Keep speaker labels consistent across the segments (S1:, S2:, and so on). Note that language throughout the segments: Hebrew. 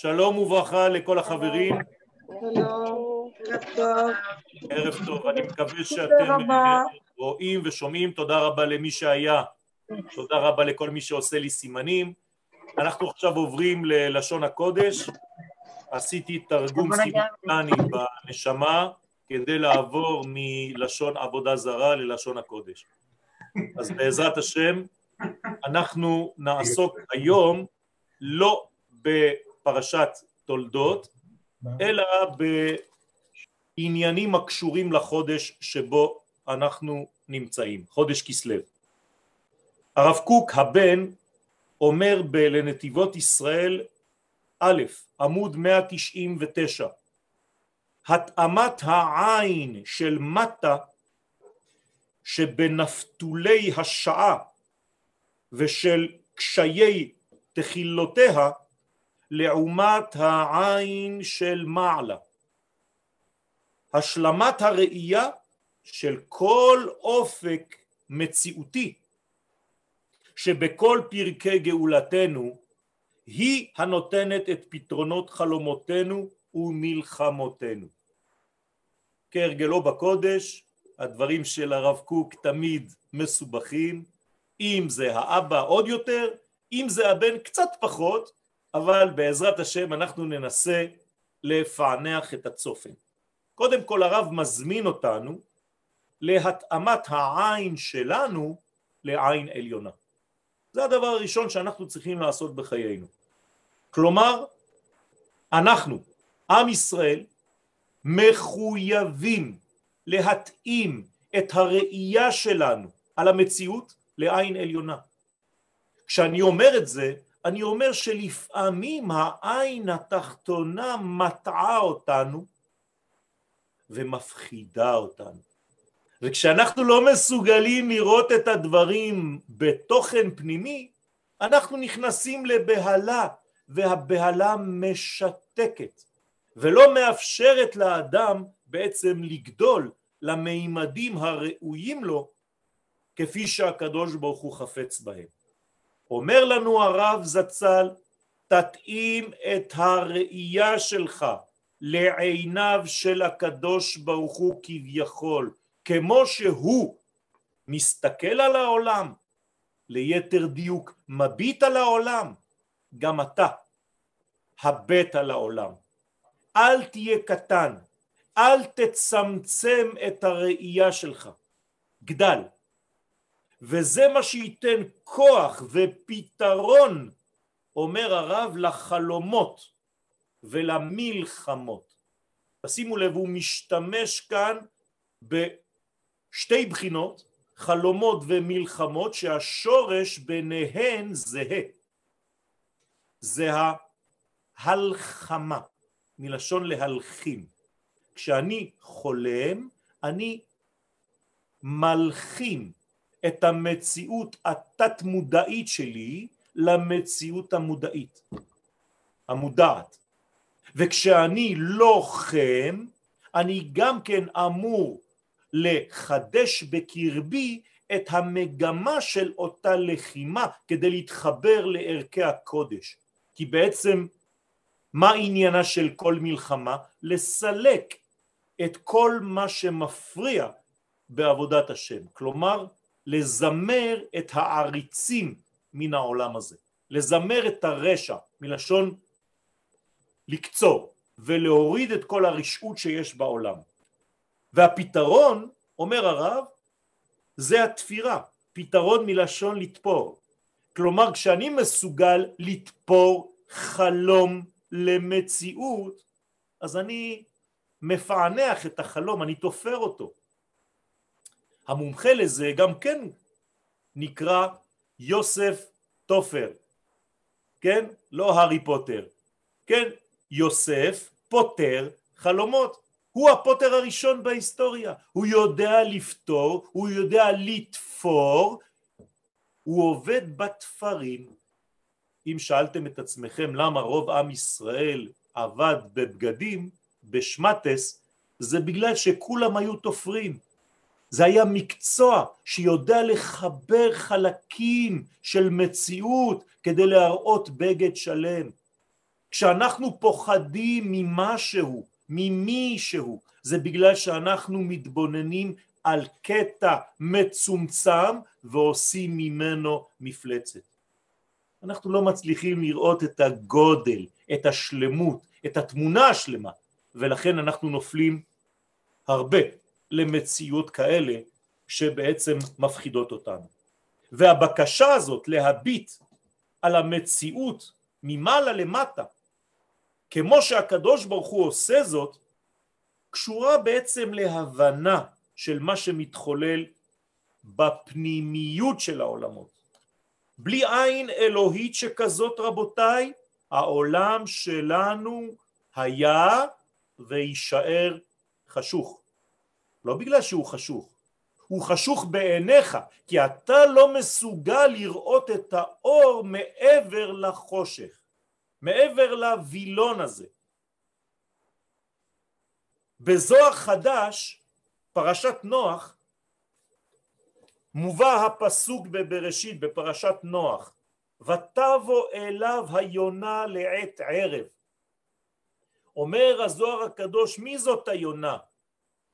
S1: שלום וברכה לכל החברים.
S2: שלום, ערב טוב.
S1: ערב טוב, אני מקווה שאתם
S2: רבה.
S1: רואים ושומעים. תודה רבה למי שהיה, תודה רבה לכל מי שעושה לי סימנים. אנחנו עכשיו עוברים ללשון הקודש. עשיתי תרגום סימולטני בנשמה כדי לעבור מלשון עבודה זרה ללשון הקודש. אז בעזרת השם אנחנו נעסוק היום לא בפרשת תולדות, אלא בעניינים הקשורים לחודש שבו אנחנו נמצאים, חודש כסלו. הרב קוק הבן אומר לנתיבות ישראל א', עמוד 199, התאמת העין של מטה שבנפתולי השעה ושל קשיי תחילותיה לעומת העין של מעלה. השלמת הראייה של כל אופק מציאותי שבכל פרקי גאולתנו היא הנותנת את פתרונות חלומותינו ומלחמותינו. כהרגלו בקודש, הדברים של הרב קוק תמיד מסובכים, אם זה האבא עוד יותר, אם זה הבן קצת פחות, אבל בעזרת השם אנחנו ננסה לפענח את הצופן. קודם כל הרב מזמין אותנו להתאמת העין שלנו לעין עליונה. זה הדבר הראשון שאנחנו צריכים לעשות בחיינו. כלומר, אנחנו, עם ישראל, מחויבים להתאים את הראייה שלנו על המציאות לעין עליונה. כשאני אומר את זה, אני אומר שלפעמים העין התחתונה מטעה אותנו ומפחידה אותנו. וכשאנחנו לא מסוגלים לראות את הדברים בתוכן פנימי, אנחנו נכנסים לבהלה, והבהלה משתקת, ולא מאפשרת לאדם בעצם לגדול למימדים הראויים לו, כפי שהקדוש ברוך הוא חפץ בהם. אומר לנו הרב זצ"ל, תתאים את הראייה שלך לעיניו של הקדוש ברוך הוא כביכול, כמו שהוא מסתכל על העולם, ליתר דיוק מביט על העולם, גם אתה הבט על העולם. אל תהיה קטן, אל תצמצם את הראייה שלך, גדל. וזה מה שייתן כוח ופתרון, אומר הרב, לחלומות ולמלחמות. תשימו לב, הוא משתמש כאן בשתי בחינות, חלומות ומלחמות, שהשורש ביניהן זהה. זה ההלחמה, מלשון להלחים. כשאני חולם, אני מלחים את המציאות התת מודעית שלי למציאות המודעית, המודעת. וכשאני לוחם, אני גם כן אמור לחדש בקרבי את המגמה של אותה לחימה כדי להתחבר לערכי הקודש. כי בעצם מה עניינה של כל מלחמה? לסלק את כל מה שמפריע בעבודת השם. כלומר, לזמר את העריצים מן העולם הזה, לזמר את הרשע מלשון לקצור ולהוריד את כל הרשעות שיש בעולם. והפתרון, אומר הרב, זה התפירה, פתרון מלשון לתפור. כלומר כשאני מסוגל לתפור חלום למציאות, אז אני מפענח את החלום, אני תופר אותו. המומחה לזה גם כן נקרא יוסף תופר, כן? לא הארי פוטר, כן? יוסף פותר חלומות. הוא הפוטר הראשון בהיסטוריה, הוא יודע לפתור, הוא יודע לתפור, הוא עובד בתפרים. אם שאלתם את עצמכם למה רוב עם ישראל עבד בבגדים, בשמטס, זה בגלל שכולם היו תופרים. זה היה מקצוע שיודע לחבר חלקים של מציאות כדי להראות בגד שלם. כשאנחנו פוחדים ממשהו, ממישהו, זה בגלל שאנחנו מתבוננים על קטע מצומצם ועושים ממנו מפלצת. אנחנו לא מצליחים לראות את הגודל, את השלמות, את התמונה השלמה, ולכן אנחנו נופלים הרבה למציאות כאלה שבעצם מפחידות אותנו. והבקשה הזאת להביט על המציאות ממעלה למטה, כמו שהקדוש ברוך הוא עושה זאת, קשורה בעצם להבנה של מה שמתחולל בפנימיות של העולמות. בלי עין אלוהית שכזאת רבותיי, העולם שלנו היה ויישאר חשוך. לא בגלל שהוא חשוך, הוא חשוך בעיניך, כי אתה לא מסוגל לראות את האור מעבר לחושך, מעבר לווילון הזה. בזוהר חדש, פרשת נוח, מובא הפסוק בבראשית בפרשת נוח ותבוא אליו היונה לעת ערב אומר הזוהר הקדוש מי זאת היונה?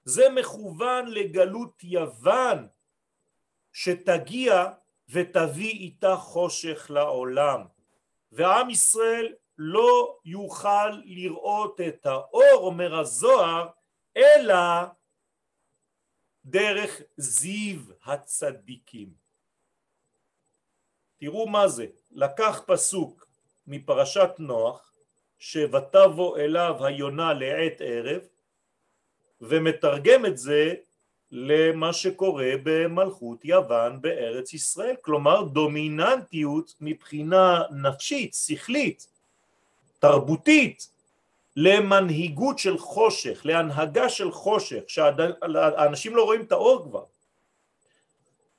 S1: זה מכוון לגלות יוון שתגיע ותביא איתה חושך לעולם ועם ישראל לא יוכל לראות את האור אומר הזוהר אלא דרך זיו הצדיקים. תראו מה זה, לקח פסוק מפרשת נוח ש"ותבוא אליו היונה לעת ערב" ומתרגם את זה למה שקורה במלכות יוון בארץ ישראל, כלומר דומיננטיות מבחינה נפשית, שכלית, תרבותית, למנהיגות של חושך, להנהגה של חושך, שהאנשים לא רואים את האור כבר.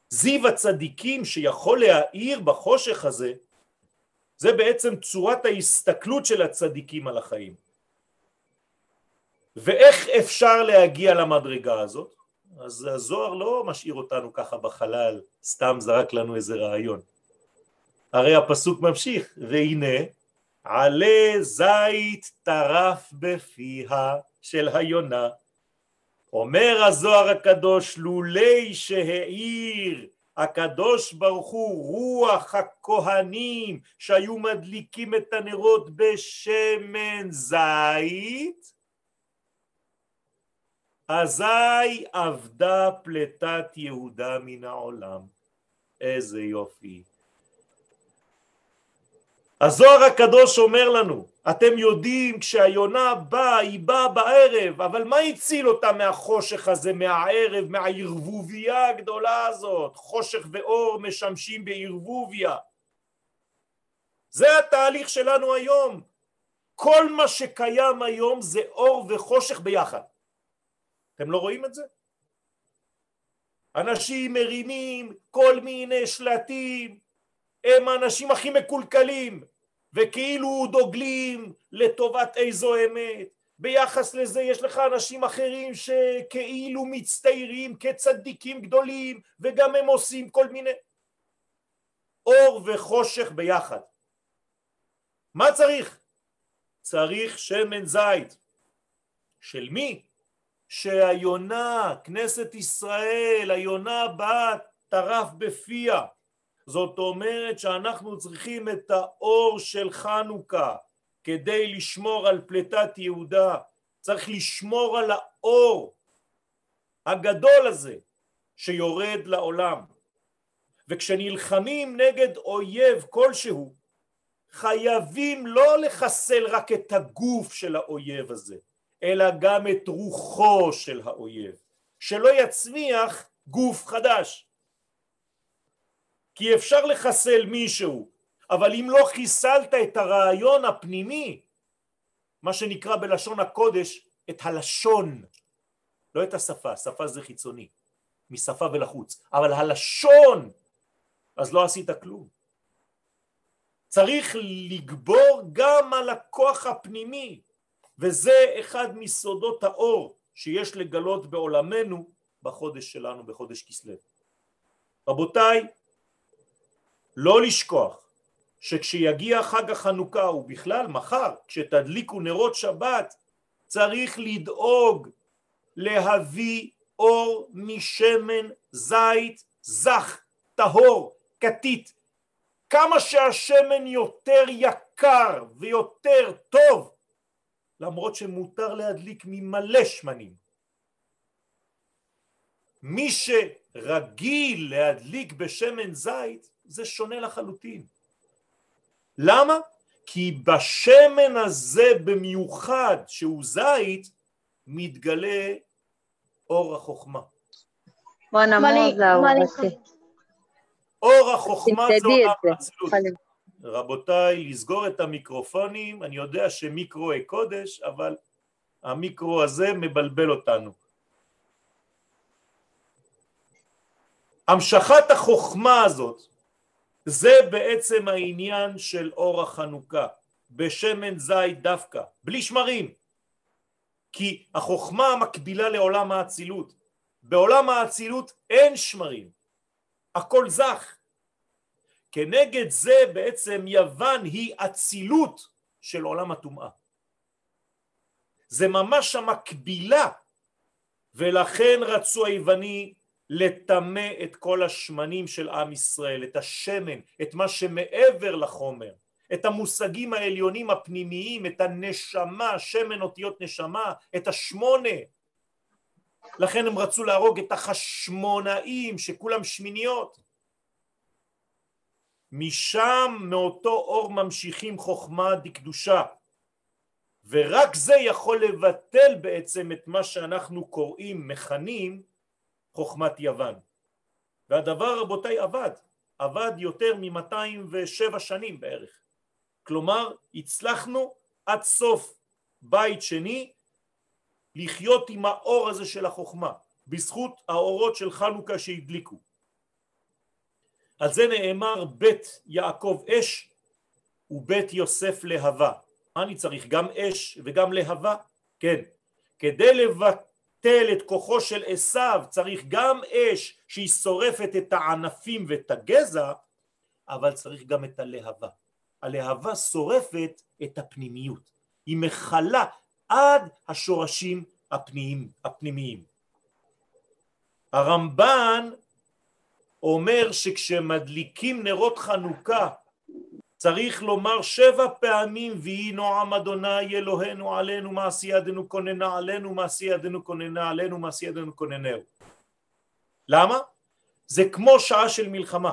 S1: זיו הצדיקים שיכול להאיר בחושך הזה, זה בעצם צורת ההסתכלות של הצדיקים על החיים. ואיך אפשר להגיע למדרגה הזאת? אז הזוהר לא משאיר אותנו ככה בחלל, סתם זרק לנו איזה רעיון. הרי הפסוק ממשיך, והנה עלה זית טרף בפיה של היונה. אומר הזוהר הקדוש, לולי שהאיר הקדוש ברוך הוא רוח הכהנים שהיו מדליקים את הנרות בשמן זית, אזי אבדה פלטת יהודה מן העולם. איזה יופי. הזוהר הקדוש אומר לנו, אתם יודעים כשהיונה באה, היא באה בערב, אבל מה הציל אותה מהחושך הזה, מהערב, מהערבוביה הגדולה הזאת? חושך ואור משמשים בערבוביה. זה התהליך שלנו היום. כל מה שקיים היום זה אור וחושך ביחד. אתם לא רואים את זה? אנשים מרימים כל מיני שלטים, הם האנשים הכי מקולקלים וכאילו דוגלים לטובת איזו אמת ביחס לזה יש לך אנשים אחרים שכאילו מצטיירים כצדיקים גדולים וגם הם עושים כל מיני אור וחושך ביחד מה צריך? צריך שמן זית של מי? שהיונה, כנסת ישראל, היונה באה טרף בפיה. זאת אומרת שאנחנו צריכים את האור של חנוכה כדי לשמור על פלטת יהודה, צריך לשמור על האור הגדול הזה שיורד לעולם. וכשנלחמים נגד אויב כלשהו, חייבים לא לחסל רק את הגוף של האויב הזה, אלא גם את רוחו של האויב, שלא יצמיח גוף חדש. כי אפשר לחסל מישהו, אבל אם לא חיסלת את הרעיון הפנימי, מה שנקרא בלשון הקודש את הלשון, לא את השפה, שפה זה חיצוני, משפה ולחוץ, אבל הלשון, אז לא עשית כלום. צריך לגבור גם על הכוח הפנימי, וזה אחד מסודות האור שיש לגלות בעולמנו בחודש שלנו, בחודש כסלו. רבותיי, לא לשכוח שכשיגיע חג החנוכה ובכלל מחר כשתדליקו נרות שבת צריך לדאוג להביא אור משמן זית זך, טהור, כתית. כמה שהשמן יותר יקר ויותר טוב למרות שמותר להדליק ממלא שמנים. מי שרגיל להדליק בשמן זית זה שונה לחלוטין. למה? כי בשמן הזה במיוחד שהוא זית מתגלה אור החוכמה. אור החוכמה זה עולם האצילות. רבותיי, לסגור את המיקרופונים, אני יודע שמיקרואי קודש, אבל המיקרו הזה מבלבל אותנו. המשכת החוכמה הזאת זה בעצם העניין של אור החנוכה, בשמן זית דווקא, בלי שמרים, כי החוכמה מקבילה לעולם האצילות, בעולם האצילות אין שמרים, הכל זך. כנגד זה בעצם יוון היא אצילות של עולם הטומאה. זה ממש המקבילה ולכן רצו היווני לטמא את כל השמנים של עם ישראל, את השמן, את מה שמעבר לחומר, את המושגים העליונים הפנימיים, את הנשמה, שמן אותיות נשמה, את השמונה. לכן הם רצו להרוג את החשמונאים שכולם שמיניות. משם מאותו אור ממשיכים חוכמה דקדושה ורק זה יכול לבטל בעצם את מה שאנחנו קוראים, מכנים, חוכמת יוון. והדבר רבותיי עבד, עבד יותר מ-207 שנים בערך. כלומר הצלחנו עד סוף בית שני לחיות עם האור הזה של החוכמה בזכות האורות של חנוכה שהדליקו. על זה נאמר בית יעקב אש ובית יוסף להבה. מה אני צריך? גם אש וגם להבה? כן. כדי לבטל את כוחו של עשיו צריך גם אש שהיא שורפת את הענפים ואת הגזע, אבל צריך גם את הלהבה. הלהבה שורפת את הפנימיות. היא מכלה עד השורשים הפנימיים. הפנימיים. הרמב"ן אומר שכשמדליקים נרות חנוכה צריך לומר שבע פעמים ויהי נועם אדוני אלוהינו עלינו מעשי ידינו כוננה עלינו מעשי ידינו כוננה עלינו מעשי ידינו כוננהו. למה? זה כמו שעה של מלחמה.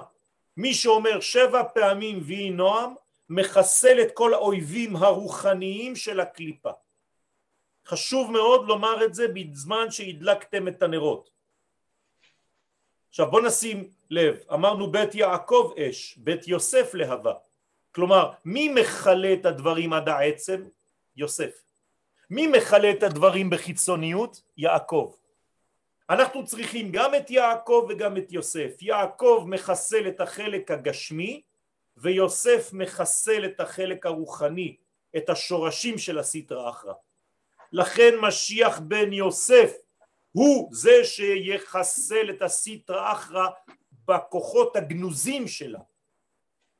S1: מי שאומר שבע פעמים ויהי נועם מחסל את כל האויבים הרוחניים של הקליפה. חשוב מאוד לומר את זה בזמן שהדלקתם את הנרות. עכשיו בוא נשים לב, אמרנו בית יעקב אש, בית יוסף להבה. כלומר, מי מכלה את הדברים עד העצם? יוסף. מי מכלה את הדברים בחיצוניות? יעקב. אנחנו צריכים גם את יעקב וגם את יוסף. יעקב מחסל את החלק הגשמי ויוסף מחסל את החלק הרוחני, את השורשים של הסטרא אחרא. לכן משיח בן יוסף הוא זה שיחסל את הסטרא אחרא בכוחות הגנוזים שלה.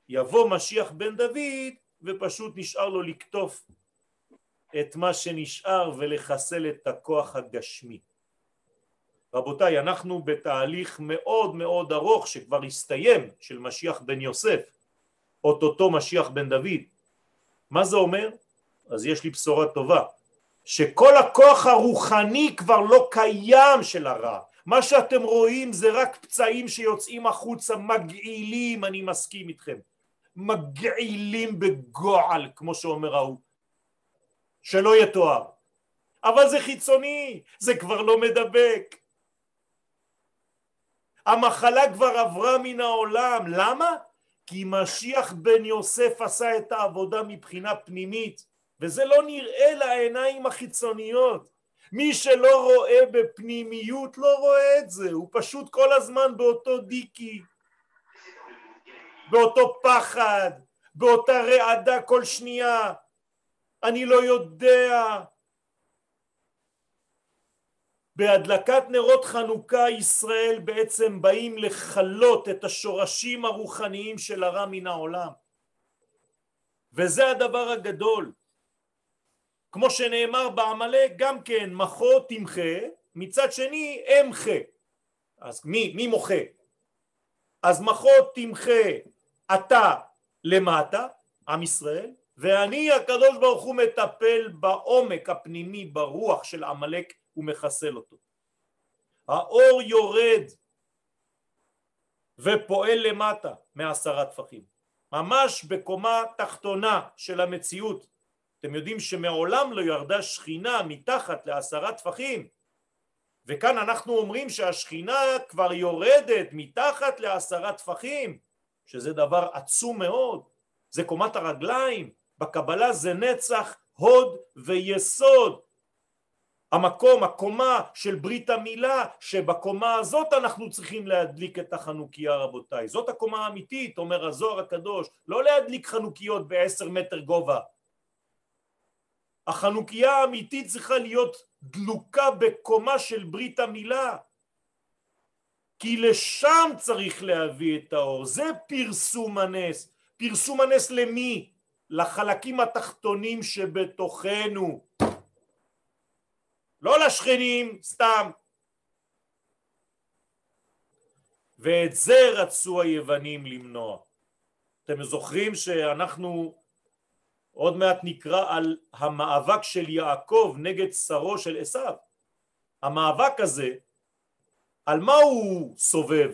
S1: יבוא משיח בן דוד ופשוט נשאר לו לקטוף את מה שנשאר ולחסל את הכוח הגשמי. רבותיי, אנחנו בתהליך מאוד מאוד ארוך שכבר הסתיים של משיח בן יוסף, אוטוטו משיח בן דוד. מה זה אומר? אז יש לי בשורה טובה, שכל הכוח הרוחני כבר לא קיים של הרע. מה שאתם רואים זה רק פצעים שיוצאים החוצה מגעילים, אני מסכים איתכם. מגעילים בגועל, כמו שאומר ההוא. שלא יתואר. אבל זה חיצוני, זה כבר לא מדבק. המחלה כבר עברה מן העולם, למה? כי משיח בן יוסף עשה את העבודה מבחינה פנימית וזה לא נראה לעיניים החיצוניות. מי שלא רואה בפנימיות לא רואה את זה, הוא פשוט כל הזמן באותו דיקי, באותו פחד, באותה רעדה כל שנייה, אני לא יודע. בהדלקת נרות חנוכה ישראל בעצם באים לכלות את השורשים הרוחניים של הרע מן העולם. וזה הדבר הגדול. כמו שנאמר בעמלק גם כן מחו תמחה, מצד שני אמחה. אז מי, מי מוחה? אז מחו תמחה אתה למטה, עם ישראל, ואני הקדוש ברוך הוא מטפל בעומק הפנימי ברוח של עמלק ומחסל אותו. האור יורד ופועל למטה מעשרה טפחים, ממש בקומה תחתונה של המציאות. אתם יודעים שמעולם לא ירדה שכינה מתחת לעשרה טפחים, וכאן אנחנו אומרים שהשכינה כבר יורדת מתחת לעשרה טפחים, שזה דבר עצום מאוד, זה קומת הרגליים, בקבלה זה נצח, הוד ויסוד, המקום, הקומה של ברית המילה, שבקומה הזאת אנחנו צריכים להדליק את החנוכיה רבותיי. זאת הקומה האמיתית, אומר הזוהר הקדוש, לא להדליק חנוכיות בעשר מטר גובה. החנוכיה האמיתית צריכה להיות דלוקה בקומה של ברית המילה. כי לשם צריך להביא את האור, זה פרסום הנס. פרסום הנס למי? לחלקים התחתונים שבתוכנו. לא לשכנים, סתם. ואת זה רצו היוונים למנוע. אתם זוכרים שאנחנו עוד מעט נקרא על המאבק של יעקב נגד שרו של עשיו. המאבק הזה, על מה הוא סובב?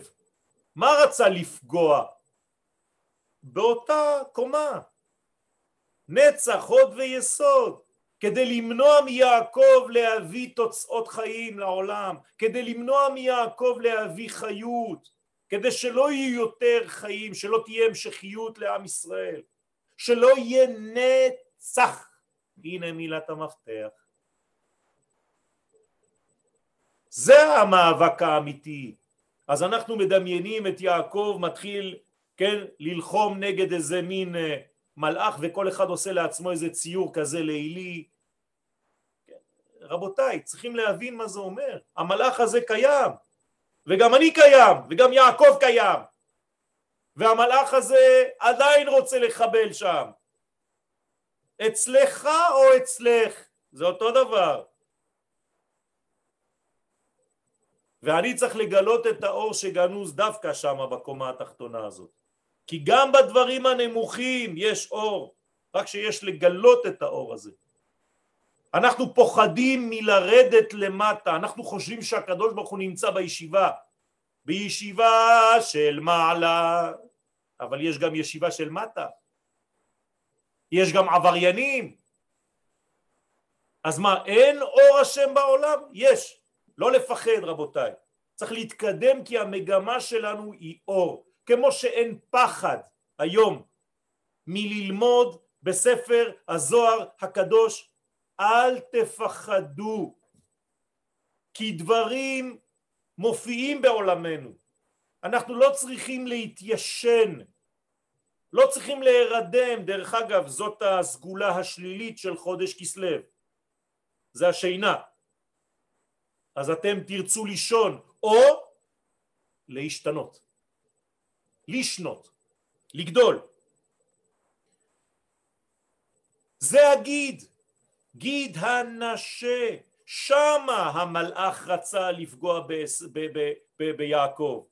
S1: מה רצה לפגוע? באותה קומה. נצח, הוד ויסוד. כדי למנוע מיעקב להביא תוצאות חיים לעולם, כדי למנוע מיעקב להביא חיות, כדי שלא יהיו יותר חיים, שלא תהיה המשכיות לעם ישראל, שלא יהיה נצח. הנה מילת המפתח. זה המאבק האמיתי. אז אנחנו מדמיינים את יעקב מתחיל, כן, ללחום נגד איזה מין אה, מלאך וכל אחד עושה לעצמו איזה ציור כזה לילי. רבותיי, צריכים להבין מה זה אומר. המלאך הזה קיים, וגם אני קיים, וגם יעקב קיים. והמלאך הזה עדיין רוצה לחבל שם. אצלך או אצלך, זה אותו דבר. ואני צריך לגלות את האור שגנוז דווקא שם בקומה התחתונה הזאת. כי גם בדברים הנמוכים יש אור, רק שיש לגלות את האור הזה. אנחנו פוחדים מלרדת למטה, אנחנו חושבים שהקדוש ברוך הוא נמצא בישיבה, בישיבה של מעלה, אבל יש גם ישיבה של מטה, יש גם עבריינים, אז מה, אין אור השם בעולם? יש, לא לפחד רבותיי, צריך להתקדם כי המגמה שלנו היא אור, כמו שאין פחד היום מללמוד בספר הזוהר הקדוש, אל תפחדו, כי דברים מופיעים בעולמנו, אנחנו לא צריכים להתיישן, לא צריכים להירדם, דרך אגב זאת הסגולה השלילית של חודש כסלו, זה השינה, אז אתם תרצו לישון או להשתנות. לשנות, לגדול. זה הגיד, גיד הנשה, שמה המלאך רצה לפגוע ביעקב.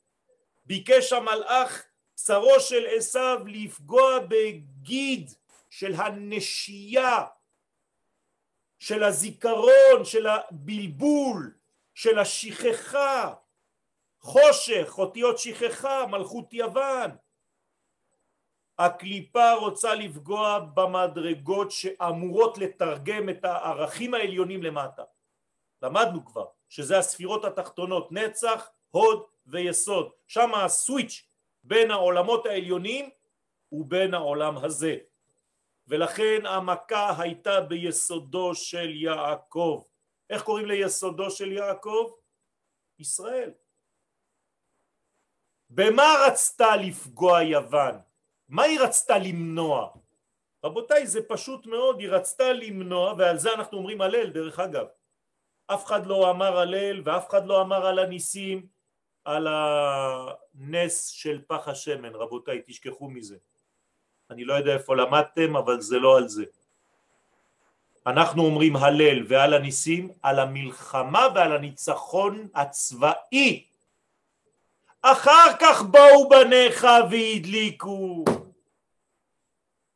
S1: ביקש המלאך שרו של עשיו לפגוע בגיד של הנשייה, של הזיכרון, של הבלבול, של השכחה, חושך, אותיות שכחה, מלכות יוון. הקליפה רוצה לפגוע במדרגות שאמורות לתרגם את הערכים העליונים למטה. למדנו כבר שזה הספירות התחתונות, נצח, הוד ויסוד. שם הסוויץ' בין העולמות העליונים ובין העולם הזה. ולכן המכה הייתה ביסודו של יעקב. איך קוראים ליסודו של יעקב? ישראל. במה רצתה לפגוע יוון? מה היא רצתה למנוע? רבותיי זה פשוט מאוד, היא רצתה למנוע ועל זה אנחנו אומרים הלל דרך אגב אף אחד לא אמר הלל ואף אחד לא אמר על הניסים על הנס של פח השמן רבותיי תשכחו מזה אני לא יודע איפה למדתם, אבל זה לא על זה. אנחנו אומרים הלל ועל הניסים, על המלחמה ועל הניצחון הצבאי. אחר כך באו בניך והדליקו.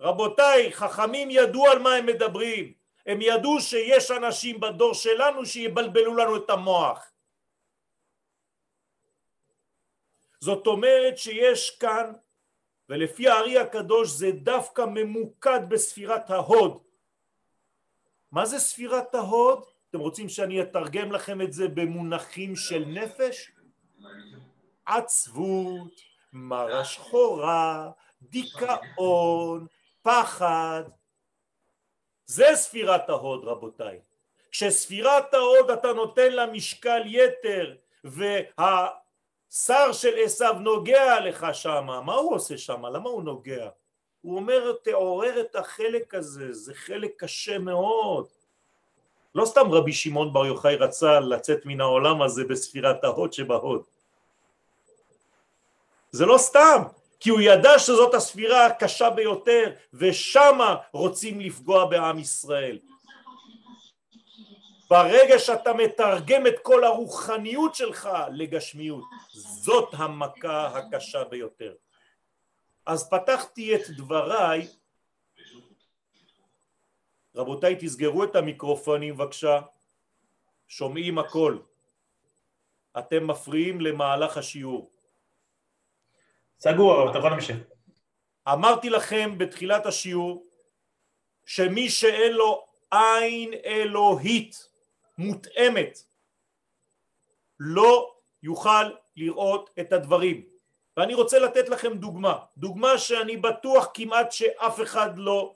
S1: רבותיי, חכמים ידעו על מה הם מדברים. הם ידעו שיש אנשים בדור שלנו שיבלבלו לנו את המוח. זאת אומרת שיש כאן, ולפי הארי הקדוש זה דווקא ממוקד בספירת ההוד. מה זה ספירת ההוד? אתם רוצים שאני אתרגם לכם את זה במונחים של נפש? עצבות, מרה שחורה, דיכאון, פחד. זה ספירת ההוד רבותיי. כשספירת ההוד אתה נותן לה משקל יתר וה... שר של עשיו נוגע לך שמה, מה הוא עושה שמה? למה הוא נוגע? הוא אומר תעורר את החלק הזה, זה חלק קשה מאוד. לא סתם רבי שמעון בר יוחאי רצה לצאת מן העולם הזה בספירת ההוד שבהוד. זה לא סתם, כי הוא ידע שזאת הספירה הקשה ביותר ושמה רוצים לפגוע בעם ישראל. ברגע שאתה מתרגם את כל הרוחניות שלך לגשמיות, זאת המכה הקשה ביותר. אז פתחתי את דבריי, רבותיי תסגרו את המיקרופונים בבקשה, שומעים הכל, אתם מפריעים למהלך השיעור.
S3: סגור, אתה יכול להמשיך.
S1: אמרתי לכם בתחילת השיעור שמי שאין לו עין אלוהית מותאמת לא יוכל לראות את הדברים. ואני רוצה לתת לכם דוגמה. דוגמה שאני בטוח כמעט שאף אחד לא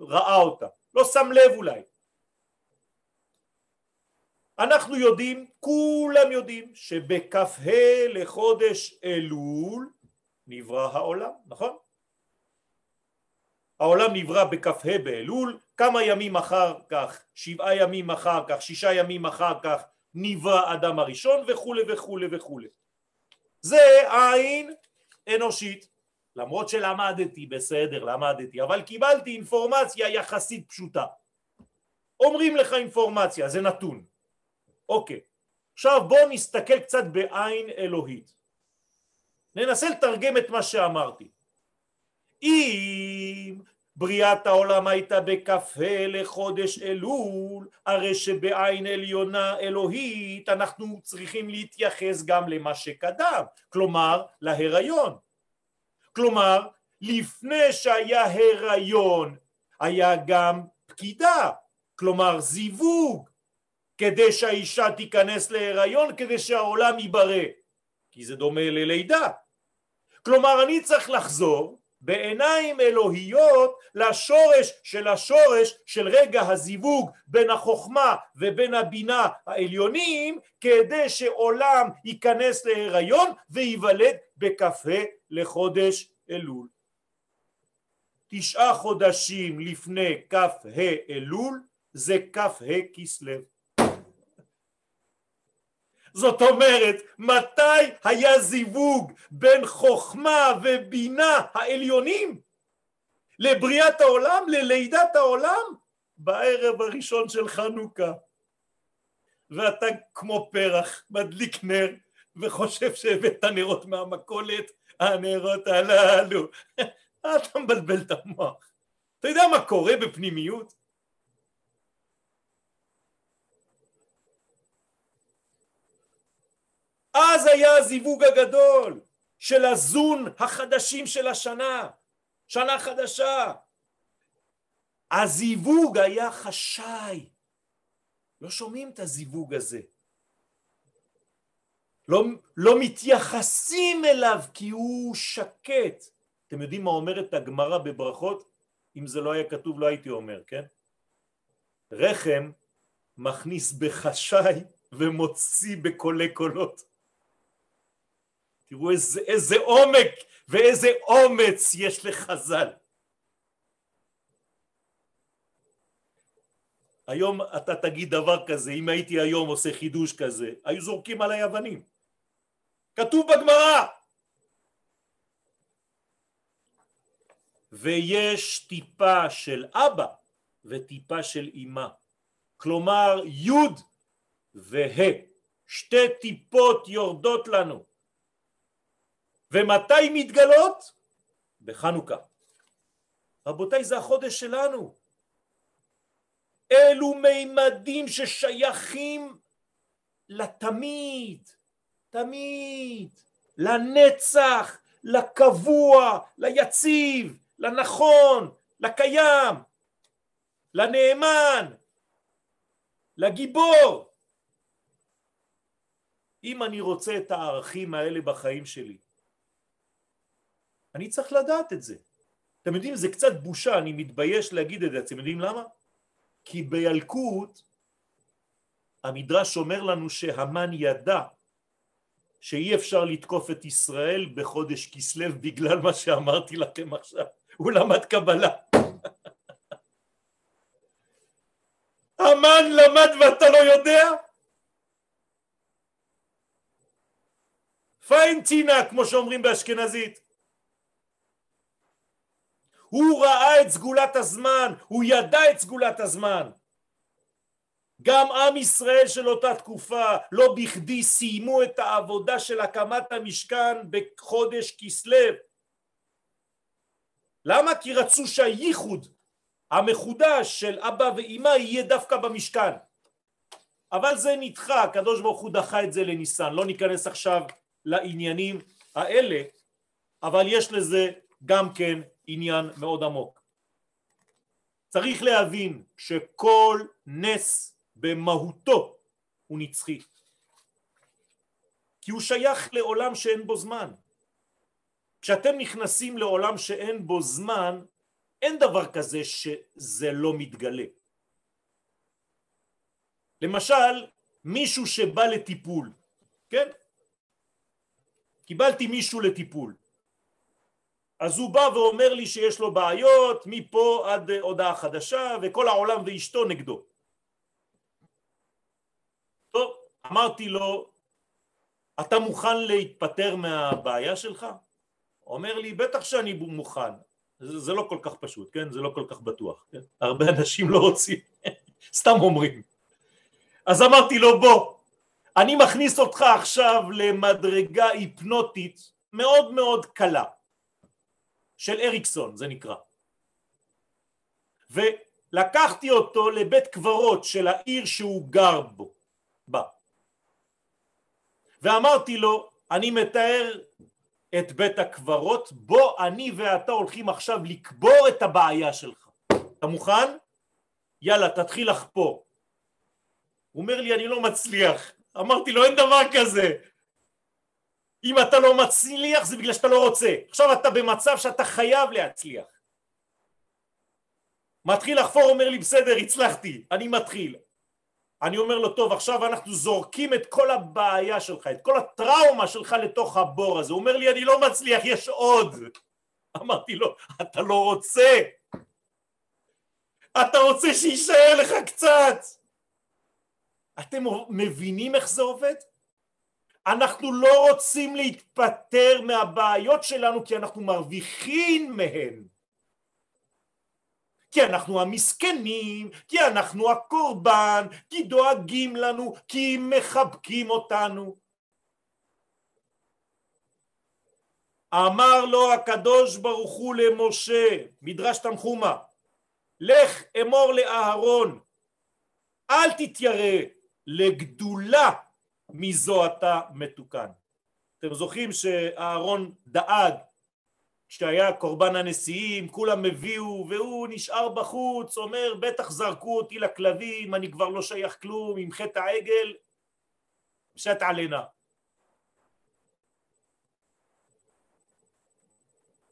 S1: ראה אותה. לא שם לב אולי. אנחנו יודעים, כולם יודעים שבכ"ה לחודש אלול נברא העולם, נכון? העולם נברא בכ"ה באלול, כמה ימים אחר כך, שבעה ימים אחר כך, שישה ימים אחר כך נברא אדם הראשון וכולי וכולי וכולי. זה עין אנושית, למרות שלמדתי, בסדר, למדתי, אבל קיבלתי אינפורמציה יחסית פשוטה. אומרים לך אינפורמציה, זה נתון. אוקיי, עכשיו בואו נסתכל קצת בעין אלוהית. ננסה לתרגם את מה שאמרתי. אם בריאת העולם הייתה בכ"ה לחודש אלול, הרי שבעין עליונה אלוהית אנחנו צריכים להתייחס גם למה שקדם, כלומר להיריון. כלומר, לפני שהיה הריון היה גם פקידה, כלומר זיווג, כדי שהאישה תיכנס להיריון, כדי שהעולם ייברא, כי זה דומה ללידה. כלומר, אני צריך לחזור בעיניים אלוהיות לשורש של השורש של רגע הזיווג בין החוכמה ובין הבינה העליונים כדי שעולם ייכנס להיריון וייוולד בכ"ה לחודש אלול. תשעה חודשים לפני כ"ה אלול זה כ"ה כסלו. זאת אומרת, מתי היה זיווג בין חוכמה ובינה העליונים לבריאת העולם, ללידת העולם? בערב הראשון של חנוכה. ואתה כמו פרח מדליק נר וחושב שהבאת נרות מהמכולת, הנרות הללו. אתה מבלבל את המוח. אתה יודע מה קורה בפנימיות? אז היה הזיווג הגדול של הזון החדשים של השנה, שנה חדשה. הזיווג היה חשאי, לא שומעים את הזיווג הזה. לא, לא מתייחסים אליו כי הוא שקט. אתם יודעים מה אומרת הגמרא בברכות? אם זה לא היה כתוב לא הייתי אומר, כן? רחם מכניס בחשאי ומוציא בקולי קולות. תראו איזה, איזה עומק ואיזה אומץ יש לחז"ל. היום אתה תגיד דבר כזה, אם הייתי היום עושה חידוש כזה, היו זורקים עליי אבנים. כתוב בגמרא. ויש טיפה של אבא וטיפה של אימה. כלומר י' וה', שתי טיפות יורדות לנו. ומתי מתגלות? בחנוכה. רבותיי, זה החודש שלנו. אלו מימדים ששייכים לתמיד, תמיד, לנצח, לקבוע, ליציב, לנכון, לקיים, לנאמן, לגיבור. אם אני רוצה את הערכים האלה בחיים שלי, אני צריך לדעת את זה. אתם יודעים, זה קצת בושה, אני מתבייש להגיד את זה, אתם יודעים למה? כי בילקוט המדרש אומר לנו שהמן ידע שאי אפשר לתקוף את ישראל בחודש כסלו בגלל מה שאמרתי לכם עכשיו, הוא למד קבלה. המן למד ואתה לא יודע? פיין טינה כמו שאומרים באשכנזית הוא ראה את סגולת הזמן, הוא ידע את סגולת הזמן. גם עם ישראל של אותה תקופה לא בכדי סיימו את העבודה של הקמת המשכן בחודש כסלו. למה? כי רצו שהייחוד המחודש של אבא ואימא יהיה דווקא במשכן. אבל זה נדחה, הקדוש ברוך הוא דחה את זה לניסן, לא ניכנס עכשיו לעניינים האלה, אבל יש לזה גם כן עניין מאוד עמוק. צריך להבין שכל נס במהותו הוא נצחי, כי הוא שייך לעולם שאין בו זמן. כשאתם נכנסים לעולם שאין בו זמן, אין דבר כזה שזה לא מתגלה. למשל, מישהו שבא לטיפול, כן? קיבלתי מישהו לטיפול. אז הוא בא ואומר לי שיש לו בעיות מפה עד הודעה חדשה וכל העולם ואשתו נגדו. טוב, אמרתי לו, אתה מוכן להתפטר מהבעיה שלך? אומר לי, בטח שאני מוכן. זה, זה לא כל כך פשוט, כן? זה לא כל כך בטוח. כן? הרבה אנשים לא רוצים, סתם אומרים. אז אמרתי לו, בוא, אני מכניס אותך עכשיו למדרגה היפנוטית מאוד מאוד קלה. של אריקסון זה נקרא. ולקחתי אותו לבית קברות של העיר שהוא גר בו בה. ואמרתי לו אני מתאר את בית הקברות בו אני ואתה הולכים עכשיו לקבור את הבעיה שלך. אתה מוכן? יאללה תתחיל לחפור. הוא אומר לי אני לא מצליח. אמרתי לו אין דבר כזה אם אתה לא מצליח זה בגלל שאתה לא רוצה. עכשיו אתה במצב שאתה חייב להצליח. מתחיל לחפור, אומר לי בסדר, הצלחתי, אני מתחיל. אני אומר לו, טוב, עכשיו אנחנו זורקים את כל הבעיה שלך, את כל הטראומה שלך לתוך הבור הזה. הוא אומר לי, אני לא מצליח, יש עוד. אמרתי לו, אתה לא רוצה. אתה רוצה שיישאר לך קצת. אתם מבינים איך זה עובד? אנחנו לא רוצים להתפטר מהבעיות שלנו כי אנחנו מרוויחים מהן כי אנחנו המסכנים, כי אנחנו הקורבן, כי דואגים לנו, כי מחבקים אותנו. אמר לו הקדוש ברוך הוא למשה, מדרש תנחומה, לך אמור לאהרון, אל תתיירא לגדולה מזו אתה מתוקן. אתם זוכרים שאהרון דאג כשהיה קורבן הנשיאים, כולם הביאו והוא נשאר בחוץ, אומר בטח זרקו אותי לכלבים, אני כבר לא שייך כלום, עם חטא העגל, שת עלינה.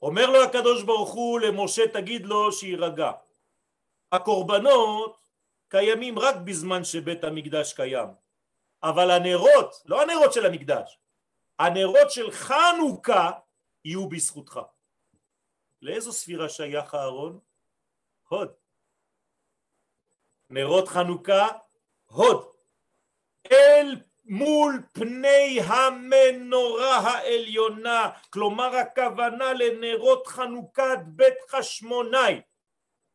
S1: אומר לו הקדוש ברוך הוא למשה תגיד לו שיירגע. הקורבנות קיימים רק בזמן שבית המקדש קיים. אבל הנרות, לא הנרות של המקדש, הנרות של חנוכה יהיו בזכותך. לאיזו ספירה שייך אהרון? הוד. נרות חנוכה, הוד. אל מול פני המנורה העליונה, כלומר הכוונה לנרות חנוכת בית חשמונאי.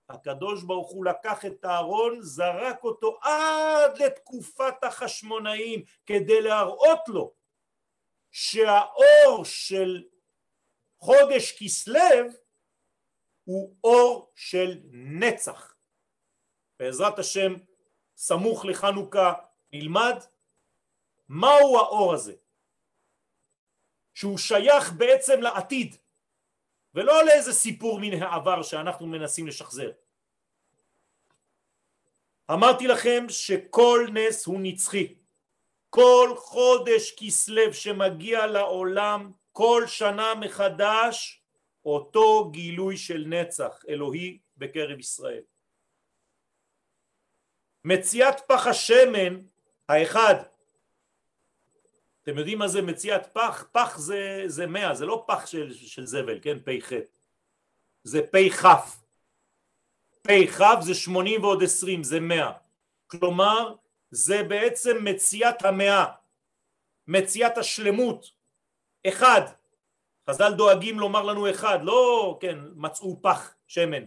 S1: הקדוש ברוך הוא לקח את הארון, זרק אותו עד לתקופת החשמונאים כדי להראות לו שהאור של חודש כסלו הוא אור של נצח. בעזרת השם, סמוך לחנוכה נלמד מהו האור הזה, שהוא שייך בעצם לעתיד ולא לאיזה סיפור מן העבר שאנחנו מנסים לשחזר. אמרתי לכם שכל נס הוא נצחי. כל חודש כסלו שמגיע לעולם כל שנה מחדש אותו גילוי של נצח אלוהי בקרב ישראל. מציאת פח השמן האחד אתם יודעים מה זה מציאת פח? פח זה, זה מאה, זה לא פח של, של זבל, כן? פי ח' זה פי כ' פי כ' זה שמונים ועוד עשרים, זה מאה. כלומר זה בעצם מציאת המאה. מציאת השלמות. אחד. חז"ל דואגים לומר לנו אחד. לא כן מצאו פח שמן.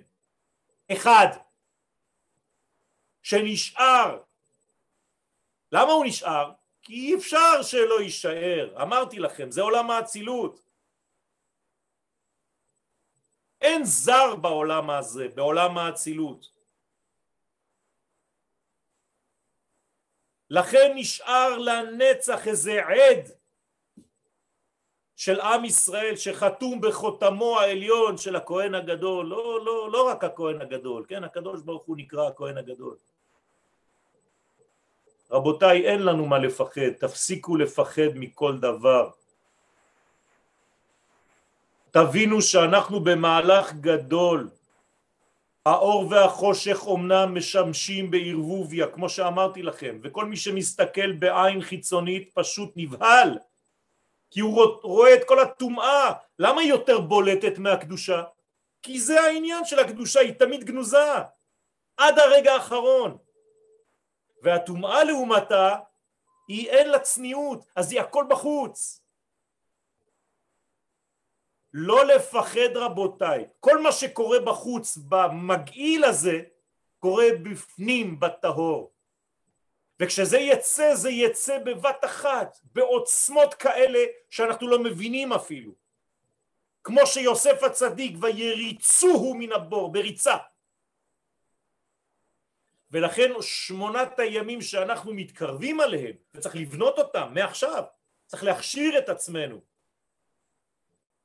S1: אחד. שנשאר. למה הוא נשאר? כי אי אפשר שלא יישאר, אמרתי לכם, זה עולם האצילות. אין זר בעולם הזה, בעולם האצילות. לכן נשאר לנצח איזה עד של עם ישראל שחתום בחותמו העליון של הכהן הגדול, לא, לא, לא רק הכהן הגדול, כן, הקדוש ברוך הוא נקרא הכהן הגדול. רבותיי, אין לנו מה לפחד, תפסיקו לפחד מכל דבר. תבינו שאנחנו במהלך גדול. האור והחושך אומנם משמשים בערבוביה, כמו שאמרתי לכם, וכל מי שמסתכל בעין חיצונית פשוט נבהל, כי הוא רואה את כל הטומאה. למה היא יותר בולטת מהקדושה? כי זה העניין של הקדושה, היא תמיד גנוזה, עד הרגע האחרון. והטומאה לעומתה היא אין לה צניעות, אז היא הכל בחוץ. לא לפחד רבותיי, כל מה שקורה בחוץ במגעיל הזה קורה בפנים בטהור. וכשזה יצא זה יצא בבת אחת בעוצמות כאלה שאנחנו לא מבינים אפילו. כמו שיוסף הצדיק ויריצוהו מן הבור בריצה ולכן שמונת הימים שאנחנו מתקרבים עליהם וצריך לבנות אותם מעכשיו צריך להכשיר את עצמנו.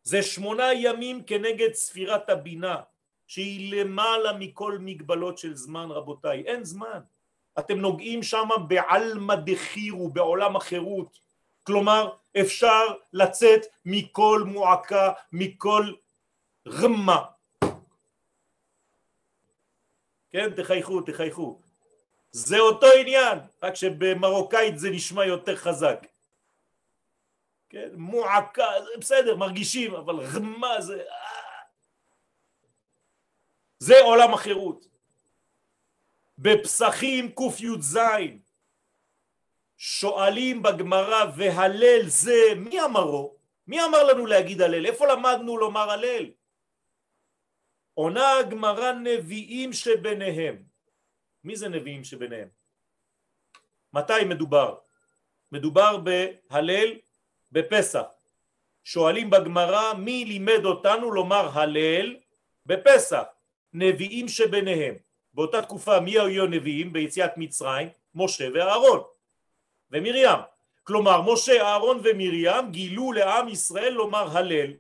S1: זה שמונה ימים כנגד ספירת הבינה שהיא למעלה מכל מגבלות של זמן רבותיי. אין זמן. אתם נוגעים שם בעלמא דחירו בעולם החירות. כלומר אפשר לצאת מכל מועקה מכל רמה כן, תחייכו, תחייכו. זה אותו עניין, רק שבמרוקאית זה נשמע יותר חזק. כן, מועקה, בסדר, מרגישים, אבל רמה זה... אה. זה עולם החירות. בפסחים קי"ז שואלים בגמרא והלל זה, מי אמרו? מי אמר לנו להגיד הלל? איפה למדנו לומר הלל? עונה הגמרא נביאים שביניהם. מי זה נביאים שביניהם? מתי מדובר? מדובר בהלל בפסח. שואלים בגמרא מי לימד אותנו לומר הלל בפסח? נביאים שביניהם. באותה תקופה מי היו נביאים ביציאת מצרים? משה ואהרון ומרים. כלומר משה, אהרון ומרים גילו לעם ישראל לומר הלל.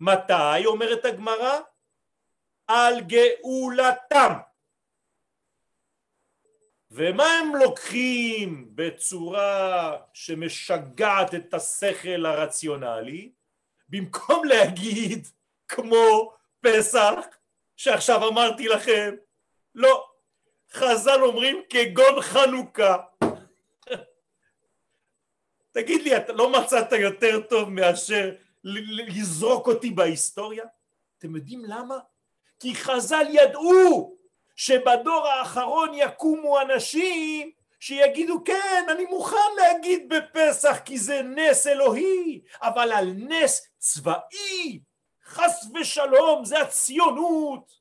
S1: מתי אומרת הגמרא? על גאולתם. ומה הם לוקחים בצורה שמשגעת את השכל הרציונלי? במקום להגיד כמו פסח שעכשיו אמרתי לכם, לא, חז"ל אומרים כגון חנוכה. תגיד לי, אתה לא מצאת יותר טוב מאשר לזרוק אותי בהיסטוריה? אתם יודעים למה? כי חז"ל ידעו שבדור האחרון יקומו אנשים שיגידו כן אני מוכן להגיד בפסח כי זה נס אלוהי אבל על נס צבאי חס ושלום זה הציונות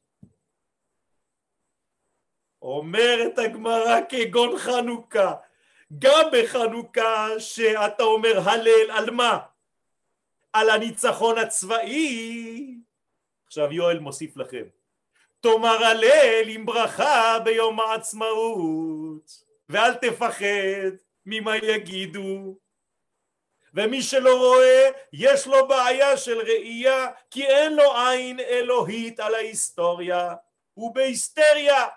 S1: אומרת הגמרא כגון חנוכה גם בחנוכה שאתה אומר הלל על מה? על הניצחון הצבאי עכשיו יואל מוסיף לכם. תאמר הלל עם ברכה ביום העצמאות ואל תפחד ממה יגידו. ומי שלא רואה יש לו בעיה של ראייה כי אין לו עין אלוהית על ההיסטוריה הוא בהיסטריה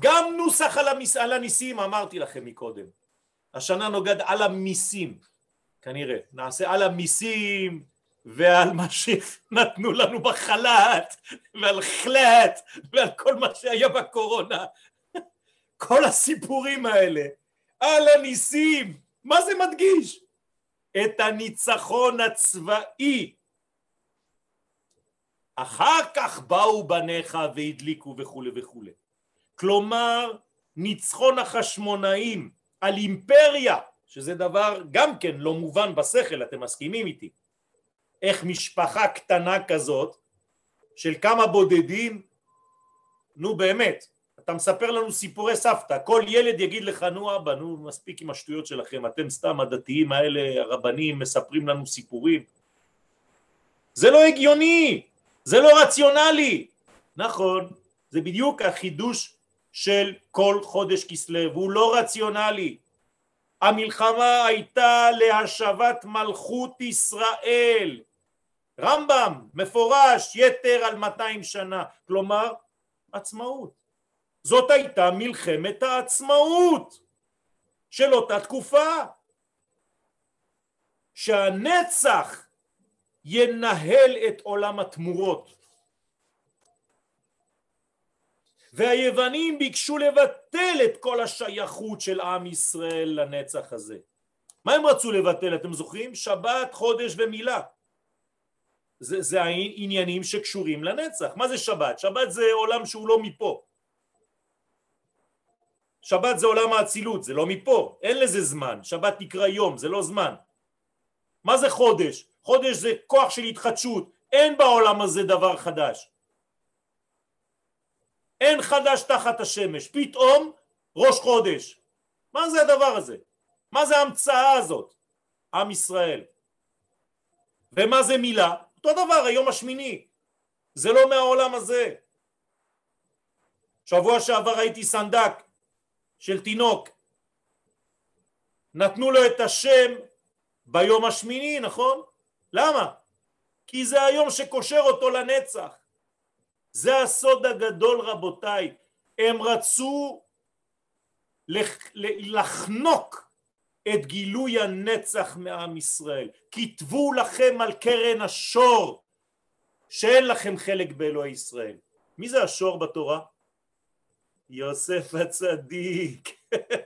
S1: גם נוסח על, הניסים אמרתי לכם מקודם השנה נוגד על המיסים כנראה. נעשה על המיסים ועל מה שנתנו לנו בחל"ת ועל חל"ת ועל כל מה שהיה בקורונה. כל הסיפורים האלה על הניסים מה זה מדגיש? את הניצחון הצבאי. אחר כך באו בניך והדליקו וכולי וכולי כלומר ניצחון החשמונאים על אימפריה שזה דבר גם כן לא מובן בשכל אתם מסכימים איתי. איך משפחה קטנה כזאת של כמה בודדים נו באמת אתה מספר לנו סיפורי סבתא כל ילד יגיד לך נו אבא נו מספיק עם השטויות שלכם אתם סתם הדתיים האלה הרבנים מספרים לנו סיפורים. זה לא הגיוני זה לא רציונלי. נכון זה בדיוק החידוש של כל חודש כסלו והוא לא רציונלי. המלחמה הייתה להשבת מלכות ישראל. רמב"ם מפורש יתר על 200 שנה. כלומר עצמאות. זאת הייתה מלחמת העצמאות של אותה תקופה. שהנצח ינהל את עולם התמורות והיוונים ביקשו לבטל את כל השייכות של עם ישראל לנצח הזה. מה הם רצו לבטל? אתם זוכרים? שבת, חודש ומילה. זה, זה העניינים שקשורים לנצח. מה זה שבת? שבת זה עולם שהוא לא מפה. שבת זה עולם האצילות, זה לא מפה, אין לזה זמן, שבת נקרא יום, זה לא זמן. מה זה חודש? חודש זה כוח של התחדשות, אין בעולם הזה דבר חדש. אין חדש תחת השמש, פתאום ראש חודש. מה זה הדבר הזה? מה זה ההמצאה הזאת? עם ישראל. ומה זה מילה? אותו דבר, היום השמיני. זה לא מהעולם הזה. שבוע שעבר הייתי סנדק של תינוק. נתנו לו את השם ביום השמיני, נכון? למה? כי זה היום שקושר אותו לנצח. זה הסוד הגדול רבותיי, הם רצו לחנוק את גילוי הנצח מעם ישראל. כתבו לכם על קרן השור שאין לכם חלק באלוהי ישראל. מי זה השור בתורה? יוסף הצדיק.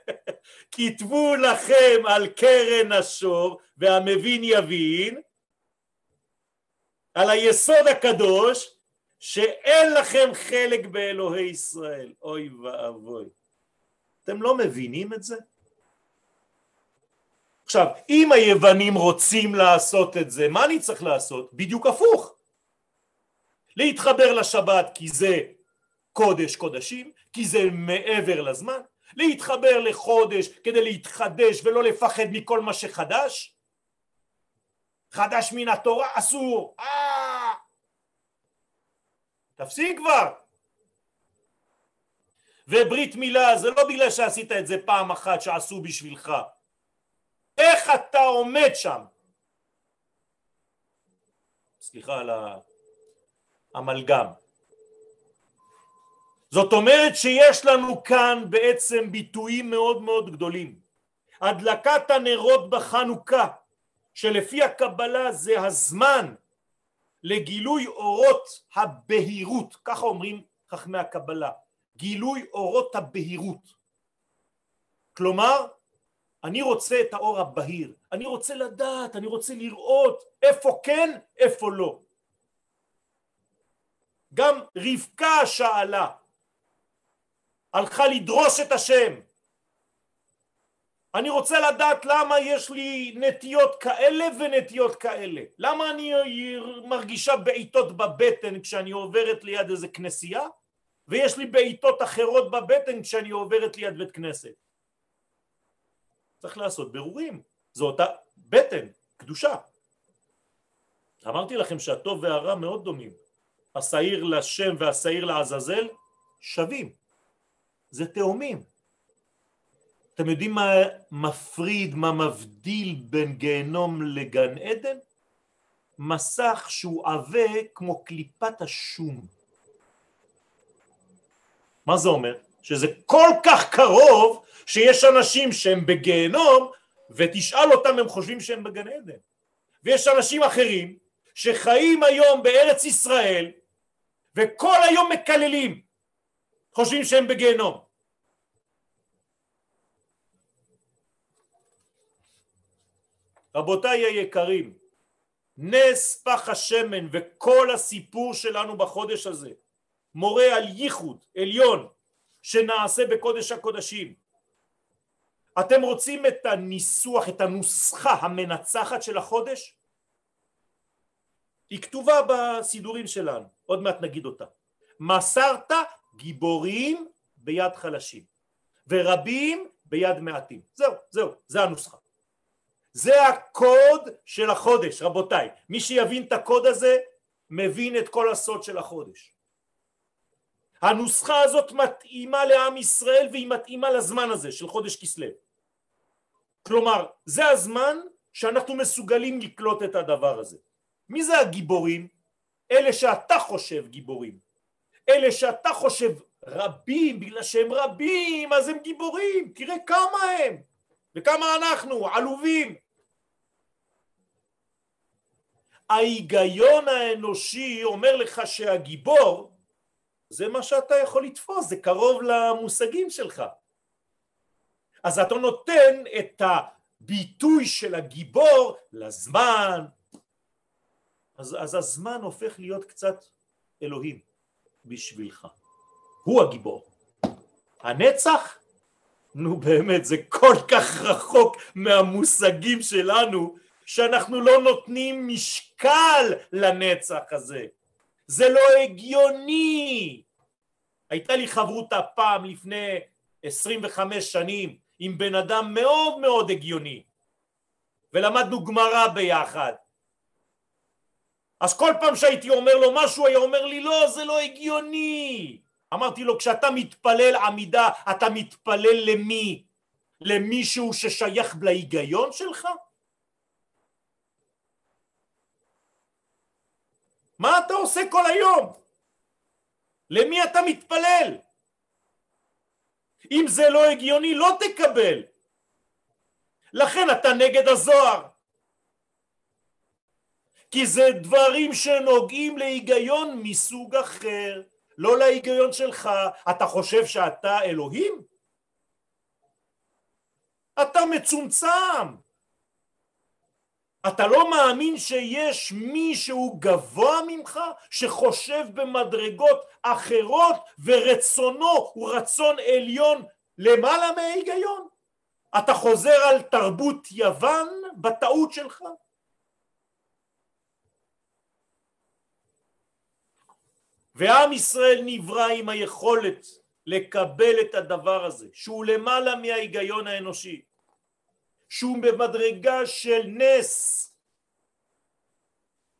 S1: כתבו לכם על קרן השור והמבין יבין על היסוד הקדוש שאין לכם חלק באלוהי ישראל. אוי ואבוי. אתם לא מבינים את זה? עכשיו, אם היוונים רוצים לעשות את זה, מה אני צריך לעשות? בדיוק הפוך. להתחבר לשבת כי זה קודש קודשים, כי זה מעבר לזמן, להתחבר לחודש כדי להתחדש ולא לפחד מכל מה שחדש, חדש מן התורה אסור, אה, תפסיק כבר. וברית מילה זה לא בגלל שעשית את זה פעם אחת שעשו בשבילך. איך אתה עומד שם? סליחה על האמלגם. זאת אומרת שיש לנו כאן בעצם ביטויים מאוד מאוד גדולים. הדלקת הנרות בחנוכה שלפי הקבלה זה הזמן לגילוי אורות הבהירות, ככה אומרים חכמי הקבלה, גילוי אורות הבהירות. כלומר, אני רוצה את האור הבהיר, אני רוצה לדעת, אני רוצה לראות איפה כן, איפה לא. גם רבקה שאלה, הלכה לדרוש את השם. אני רוצה לדעת למה יש לי נטיות כאלה ונטיות כאלה. למה אני מרגישה בעיטות בבטן כשאני עוברת ליד איזה כנסייה, ויש לי בעיטות אחרות בבטן כשאני עוברת ליד בית כנסת. צריך לעשות ברורים, זו אותה בטן, קדושה. אמרתי לכם שהטוב והרע מאוד דומים. השעיר לשם והשעיר לעזאזל שווים. זה תאומים. אתם יודעים מה מפריד, מה מבדיל בין גיהנום לגן עדן? מסך שהוא עבה כמו קליפת השום. מה זה אומר? שזה כל כך קרוב שיש אנשים שהם בגיהנום ותשאל אותם הם חושבים שהם בגן עדן ויש אנשים אחרים שחיים היום בארץ ישראל וכל היום מקללים חושבים שהם בגיהנום רבותיי היקרים נס פח השמן וכל הסיפור שלנו בחודש הזה מורה על ייחוד עליון שנעשה בקודש הקודשים אתם רוצים את הניסוח, את הנוסחה המנצחת של החודש? היא כתובה בסידורים שלנו, עוד מעט נגיד אותה. מסרת גיבורים ביד חלשים ורבים ביד מעטים. זהו, זהו, זה הנוסחה. זה הקוד של החודש, רבותיי. מי שיבין את הקוד הזה, מבין את כל הסוד של החודש. הנוסחה הזאת מתאימה לעם ישראל והיא מתאימה לזמן הזה של חודש כסלו. כלומר, זה הזמן שאנחנו מסוגלים לקלוט את הדבר הזה. מי זה הגיבורים? אלה שאתה חושב גיבורים. אלה שאתה חושב רבים, בגלל שהם רבים אז הם גיבורים, תראה כמה הם וכמה אנחנו, עלובים. ההיגיון האנושי אומר לך שהגיבור זה מה שאתה יכול לתפוס, זה קרוב למושגים שלך. אז אתה נותן את הביטוי של הגיבור לזמן, אז, אז הזמן הופך להיות קצת אלוהים בשבילך. הוא הגיבור. הנצח? נו באמת, זה כל כך רחוק מהמושגים שלנו, שאנחנו לא נותנים משקל לנצח הזה. זה לא הגיוני. הייתה לי חברותה פעם לפני 25 שנים עם בן אדם מאוד מאוד הגיוני ולמדנו גמרא ביחד אז כל פעם שהייתי אומר לו משהו היה אומר לי לא זה לא הגיוני אמרתי לו כשאתה מתפלל עמידה אתה מתפלל למי? למישהו ששייך להיגיון שלך? מה אתה עושה כל היום? למי אתה מתפלל? אם זה לא הגיוני לא תקבל לכן אתה נגד הזוהר כי זה דברים שנוגעים להיגיון מסוג אחר לא להיגיון שלך אתה חושב שאתה אלוהים? אתה מצומצם אתה לא מאמין שיש מישהו גבוה ממך שחושב במדרגות אחרות ורצונו הוא רצון עליון למעלה מההיגיון? אתה חוזר על תרבות יוון בטעות שלך? ועם ישראל נברא עם היכולת לקבל את הדבר הזה שהוא למעלה מההיגיון האנושי שהוא במדרגה של נס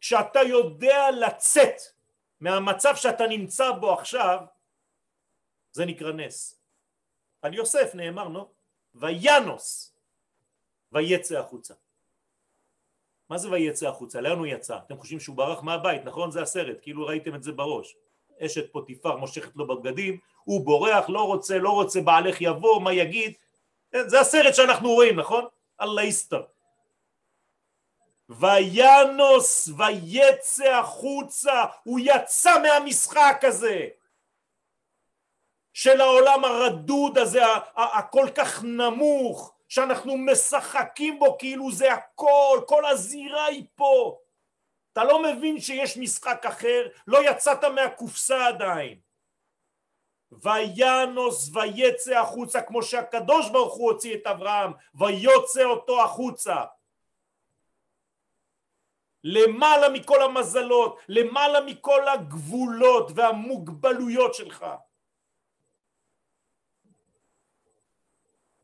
S1: שאתה יודע לצאת מהמצב שאתה נמצא בו עכשיו זה נקרא נס על יוסף נאמר נו וינוס ויצא החוצה מה זה ויצא החוצה? לאן הוא יצא? אתם חושבים שהוא ברח מהבית, נכון? זה הסרט, כאילו ראיתם את זה בראש. אשת פוטיפר מושכת לו בבגדים, הוא בורח, לא רוצה, לא רוצה, בעלך יבוא, מה יגיד? זה הסרט שאנחנו רואים, נכון? אללה יסתר. וינוס ויצא החוצה, הוא יצא מהמשחק הזה של העולם הרדוד הזה, הכל כך נמוך, שאנחנו משחקים בו כאילו זה הכל, כל הזירה היא פה. אתה לא מבין שיש משחק אחר? לא יצאת מהקופסה עדיין. וינוס ויצא החוצה כמו שהקדוש ברוך הוא הוציא את אברהם ויוצא אותו החוצה למעלה מכל המזלות, למעלה מכל הגבולות והמוגבלויות שלך.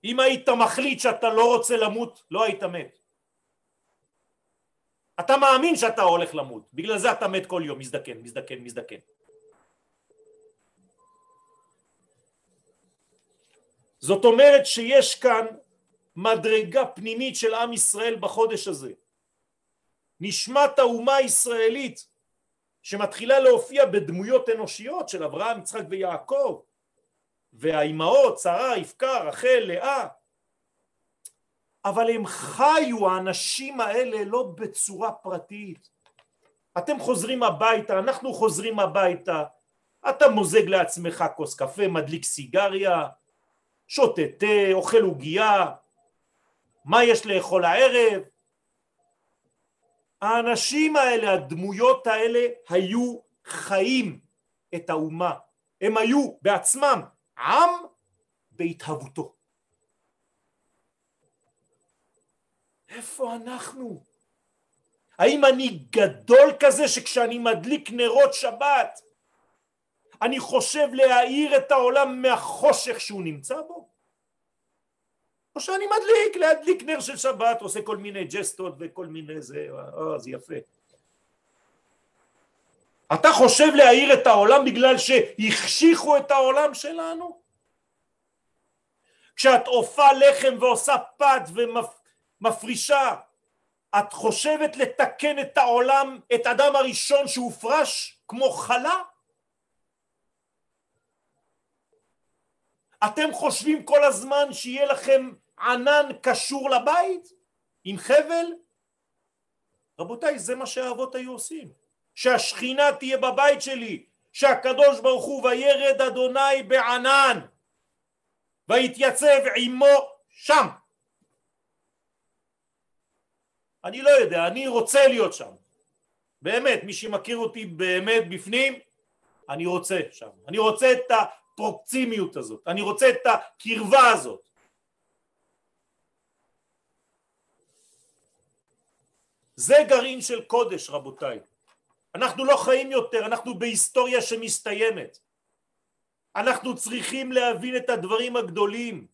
S1: אם היית מחליט שאתה לא רוצה למות, לא היית מת. אתה מאמין שאתה הולך למות, בגלל זה אתה מת כל יום, מזדקן, מזדקן, מזדקן. זאת אומרת שיש כאן מדרגה פנימית של עם ישראל בחודש הזה. נשמת האומה הישראלית שמתחילה להופיע בדמויות אנושיות של אברהם, יצחק ויעקב והאימהות, שרה, רבקה, רחל, לאה. אבל הם חיו האנשים האלה לא בצורה פרטית. אתם חוזרים הביתה, אנחנו חוזרים הביתה. אתה מוזג לעצמך כוס קפה, מדליק סיגריה שותה תה, אוכל עוגייה מה יש לאכול הערב? האנשים האלה, הדמויות האלה, היו חיים את האומה. הם היו בעצמם עם בהתהוותו. איפה אנחנו? האם אני גדול כזה שכשאני מדליק נרות שבת אני חושב להאיר את העולם מהחושך שהוא נמצא בו? או שאני מדליק, להדליק נר של שבת, עושה כל מיני ג'סטות וכל מיני זה, אה, זה יפה. אתה חושב להאיר את העולם בגלל שהחשיכו את העולם שלנו? כשאת עופה לחם ועושה פת ומפרישה, את חושבת לתקן את העולם, את אדם הראשון שהופרש כמו חלה? אתם חושבים כל הזמן שיהיה לכם ענן קשור לבית עם חבל? רבותיי, זה מה שהאבות היו עושים. שהשכינה תהיה בבית שלי, שהקדוש ברוך הוא וירד אדוני בענן ויתייצב עמו שם. אני לא יודע, אני רוצה להיות שם. באמת, מי שמכיר אותי באמת בפנים, אני רוצה שם. אני רוצה את הפרוקצימיות הזאת, אני רוצה את הקרבה הזאת. זה גרעין של קודש רבותיי. אנחנו לא חיים יותר, אנחנו בהיסטוריה שמסתיימת. אנחנו צריכים להבין את הדברים הגדולים.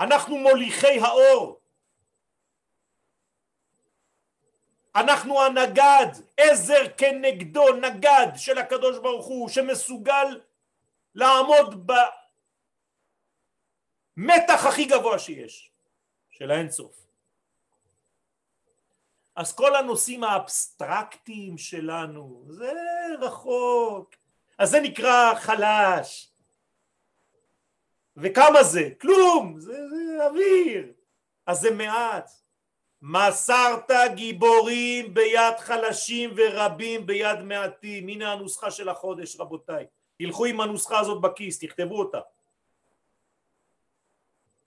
S1: אנחנו מוליכי האור. אנחנו הנגד, עזר כנגדו, נגד של הקדוש ברוך הוא, שמסוגל לעמוד במתח הכי גבוה שיש, של האינסוף. אז כל הנושאים האבסטרקטיים שלנו, זה רחוק, אז זה נקרא חלש. וכמה זה? כלום, זה, זה אוויר, אז זה מעט. מסרת גיבורים ביד חלשים ורבים ביד מעטים. הנה הנוסחה של החודש רבותיי. תלכו עם הנוסחה הזאת בכיס, תכתבו אותה.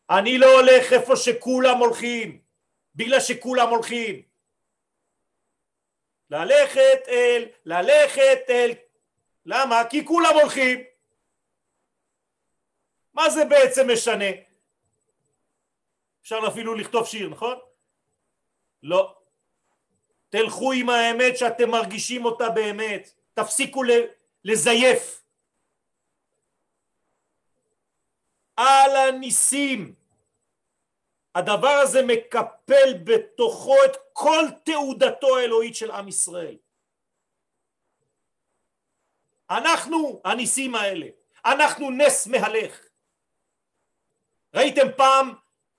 S1: אני לא הולך איפה שכולם הולכים, בגלל שכולם הולכים. ללכת אל, ללכת אל. למה? כי כולם הולכים. מה זה בעצם משנה? אפשר אפילו לכתוב שיר, נכון? לא. תלכו עם האמת שאתם מרגישים אותה באמת. תפסיקו לזייף. על הניסים. הדבר הזה מקפל בתוכו את כל תעודתו האלוהית של עם ישראל. אנחנו הניסים האלה, אנחנו נס מהלך. ראיתם פעם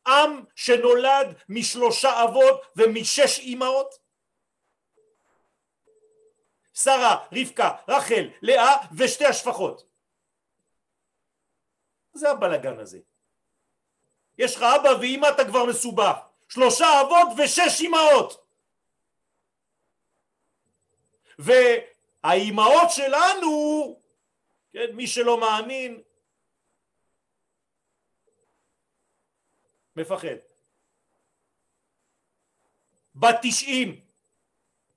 S1: עם שנולד משלושה אבות ומשש אימהות? שרה, רבקה, רחל, לאה ושתי השפחות. זה הבלגן הזה. יש לך אבא ואימא אתה כבר מסובך. שלושה אבות ושש אימהות. והאימהות שלנו, כן, מי שלא מאמין, מפחד. בת תשעים.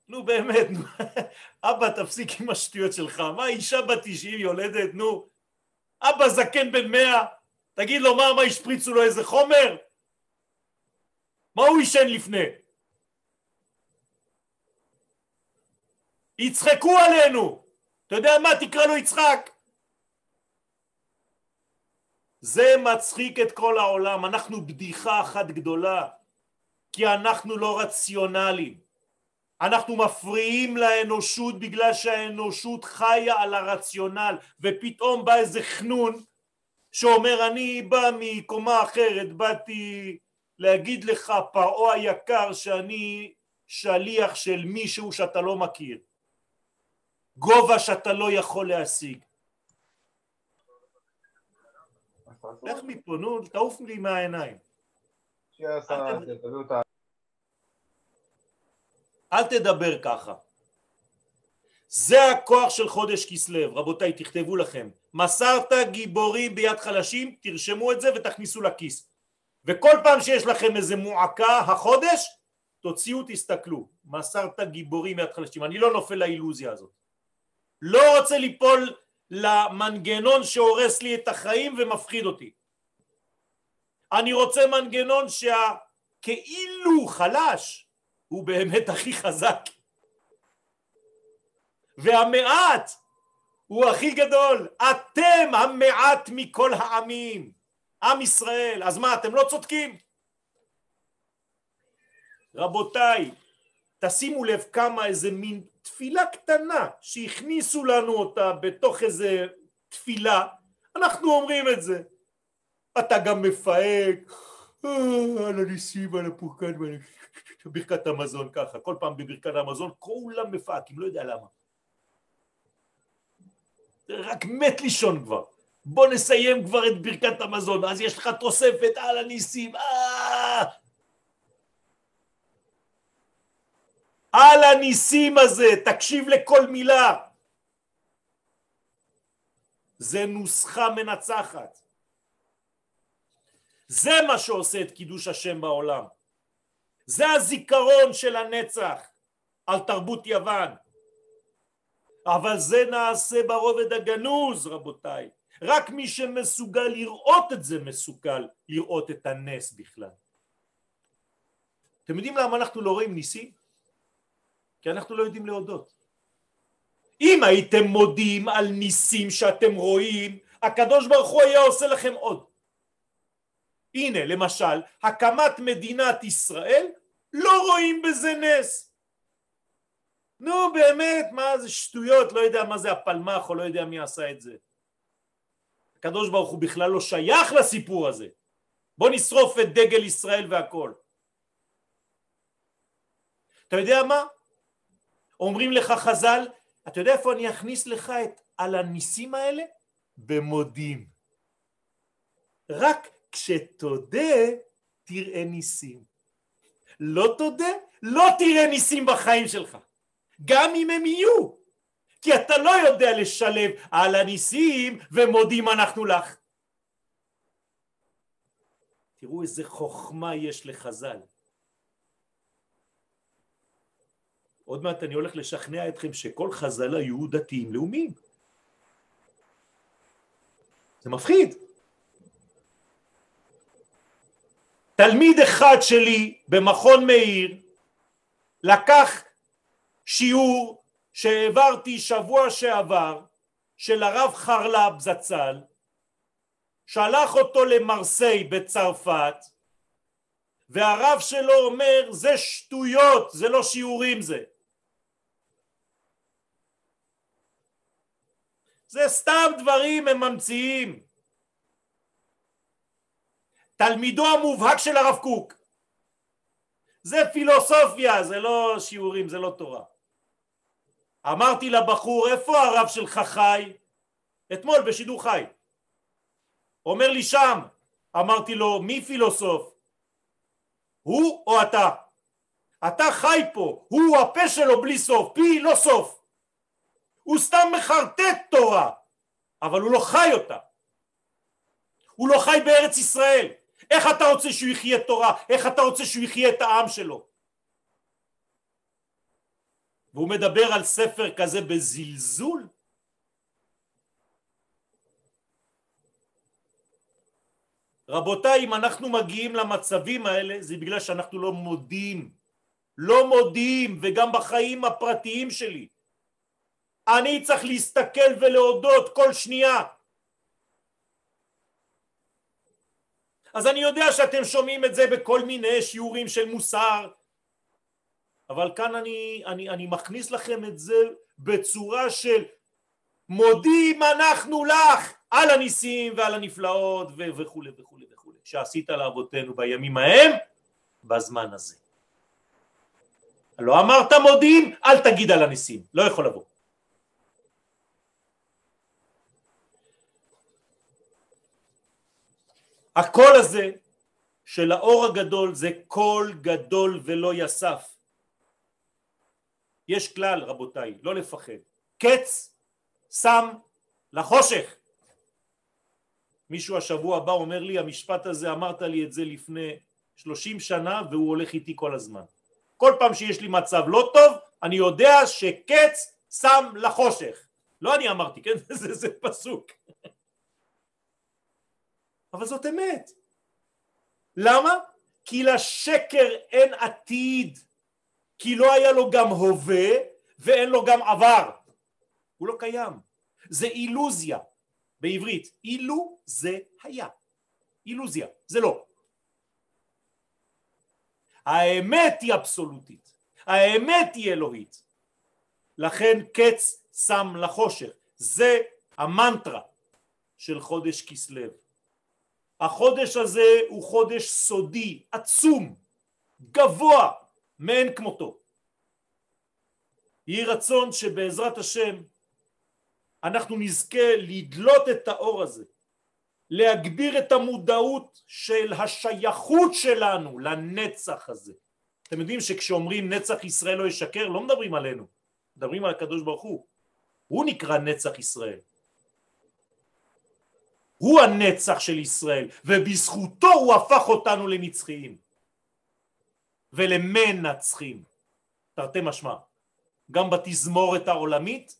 S1: נו באמת, נו. אבא תפסיק עם השטויות שלך, מה אישה בת תשעים יולדת, נו. אבא זקן בן מאה, תגיד לו מה, מה השפריצו לו איזה חומר? מה הוא עישן לפני? יצחקו עלינו! אתה יודע מה? תקרא לו יצחק! זה מצחיק את כל העולם, אנחנו בדיחה אחת גדולה, כי אנחנו לא רציונליים. אנחנו מפריעים לאנושות בגלל שהאנושות חיה על הרציונל, ופתאום בא איזה חנון שאומר אני בא מקומה אחרת, באתי להגיד לך פרעה היקר שאני שליח של מישהו שאתה לא מכיר, גובה שאתה לא יכול להשיג. לך מפה, נו, תעוף לי מהעיניים. אל תדבר ככה. זה הכוח של חודש כסלו, רבותיי תכתבו לכם. מסרת גיבורים ביד חלשים, תרשמו את זה ותכניסו לכיס. וכל פעם שיש לכם איזה מועקה החודש, תוציאו תסתכלו. מסרת גיבורים ביד חלשים. אני לא נופל לאילוזיה הזאת. לא רוצה ליפול למנגנון שהורס לי את החיים ומפחיד אותי. אני רוצה מנגנון שהכאילו חלש הוא באמת הכי חזק. והמעט הוא הכי גדול. אתם המעט מכל העמים. עם ישראל. אז מה, אתם לא צודקים? רבותיי, תשימו לב כמה איזה מין תפילה קטנה שהכניסו לנו אותה בתוך איזה תפילה, אנחנו אומרים את זה. אתה גם מפהק, אה, על הניסים, על הפורקן, ברכת המזון ככה, כל פעם בברכת המזון כולם מפהקים, לא יודע למה. רק מת לישון כבר. בוא נסיים כבר את ברכת המזון, אז יש לך תוספת על הניסים, אה! על הניסים הזה, תקשיב לכל מילה. זה נוסחה מנצחת. זה מה שעושה את קידוש השם בעולם. זה הזיכרון של הנצח על תרבות יוון. אבל זה נעשה ברובד הגנוז רבותיי. רק מי שמסוגל לראות את זה מסוגל לראות את הנס בכלל. אתם יודעים למה אנחנו לא רואים ניסים? כי אנחנו לא יודעים להודות. אם הייתם מודים על ניסים שאתם רואים, הקדוש ברוך הוא היה עושה לכם עוד. הנה למשל, הקמת מדינת ישראל, לא רואים בזה נס. נו באמת, מה זה שטויות, לא יודע מה זה הפלמ"ח או לא יודע מי עשה את זה. הקדוש ברוך הוא בכלל לא שייך לסיפור הזה. בוא נשרוף את דגל ישראל והכל. אתה יודע מה? אומרים לך חז"ל, אתה יודע איפה אני אכניס לך את על הניסים האלה? במודים. רק כשתודה תראה ניסים. לא תודה, לא תראה ניסים בחיים שלך. גם אם הם יהיו. כי אתה לא יודע לשלב על הניסים ומודים אנחנו לך. תראו איזה חוכמה יש לחז"ל. עוד מעט אני הולך לשכנע אתכם שכל חז"ל היו דתיים לאומיים. זה מפחיד. תלמיד אחד שלי במכון מאיר לקח שיעור שהעברתי שבוע שעבר של הרב חרל"פ זצ"ל שלח אותו למרסיי בצרפת והרב שלו אומר זה שטויות זה לא שיעורים זה זה סתם דברים הם ממציאים. תלמידו המובהק של הרב קוק. זה פילוסופיה זה לא שיעורים זה לא תורה. אמרתי לבחור איפה הרב שלך חי? אתמול בשידור חי. אומר לי שם. אמרתי לו מי פילוסוף? הוא או אתה? אתה חי פה הוא הפה שלו בלי סוף. פי לא סוף הוא סתם מחרטט תורה אבל הוא לא חי אותה הוא לא חי בארץ ישראל איך אתה רוצה שהוא יחיה תורה? איך אתה רוצה שהוא יחיה את העם שלו? והוא מדבר על ספר כזה בזלזול? רבותיי, אם אנחנו מגיעים למצבים האלה זה בגלל שאנחנו לא מודים, לא מודים וגם בחיים הפרטיים שלי. אני צריך להסתכל ולהודות כל שנייה. אז אני יודע שאתם שומעים את זה בכל מיני שיעורים של מוסר, אבל כאן אני, אני, אני מכניס לכם את זה בצורה של מודים אנחנו לך על הניסים ועל הנפלאות וכולי וכולי וכולי שעשית לאבותינו בימים ההם בזמן הזה. לא אמרת מודים, אל תגיד על הניסים, לא יכול לבוא. הקול הזה של האור הגדול זה קול גדול ולא יסף. יש כלל רבותיי, לא לפחד. קץ שם לחושך. מישהו השבוע הבא אומר לי המשפט הזה אמרת לי את זה לפני שלושים שנה והוא הולך איתי כל הזמן. כל פעם שיש לי מצב לא טוב אני יודע שקץ שם לחושך. לא אני אמרתי, כן? זה, זה פסוק. אבל זאת אמת. למה? כי לשקר אין עתיד. כי לא היה לו גם הווה ואין לו גם עבר. הוא לא קיים. זה אילוזיה. בעברית, אילו זה היה. אילוזיה, זה לא. האמת היא אבסולוטית, האמת היא אלוהית. לכן קץ שם לחושך. זה המנטרה של חודש כסלו. החודש הזה הוא חודש סודי, עצום, גבוה, מאין כמותו. יהי רצון שבעזרת השם אנחנו נזכה לדלות את האור הזה, להגביר את המודעות של השייכות שלנו לנצח הזה. אתם יודעים שכשאומרים נצח ישראל לא ישקר, לא מדברים עלינו, מדברים על הקדוש ברוך הוא. הוא נקרא נצח ישראל. הוא הנצח של ישראל, ובזכותו הוא הפך אותנו לנצחיים. ולמנצחים, תרתי משמע, גם בתזמורת העולמית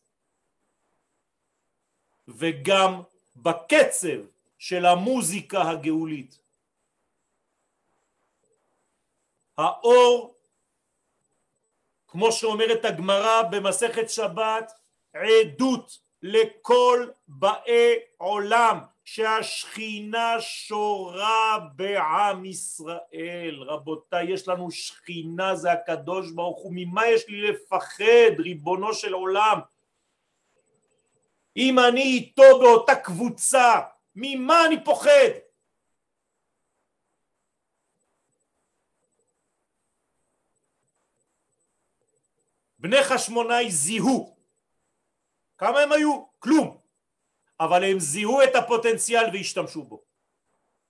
S1: וגם בקצב של המוזיקה הגאולית. האור, כמו שאומרת הגמרא במסכת שבת, עדות לכל באי עולם שהשכינה שורה בעם ישראל. רבותיי, יש לנו שכינה, זה הקדוש ברוך הוא. ממה יש לי לפחד, ריבונו של עולם? אם אני איתו באותה קבוצה, ממה אני פוחד? בני חשמונאי זיהו. כמה הם היו? כלום. אבל הם זיהו את הפוטנציאל והשתמשו בו.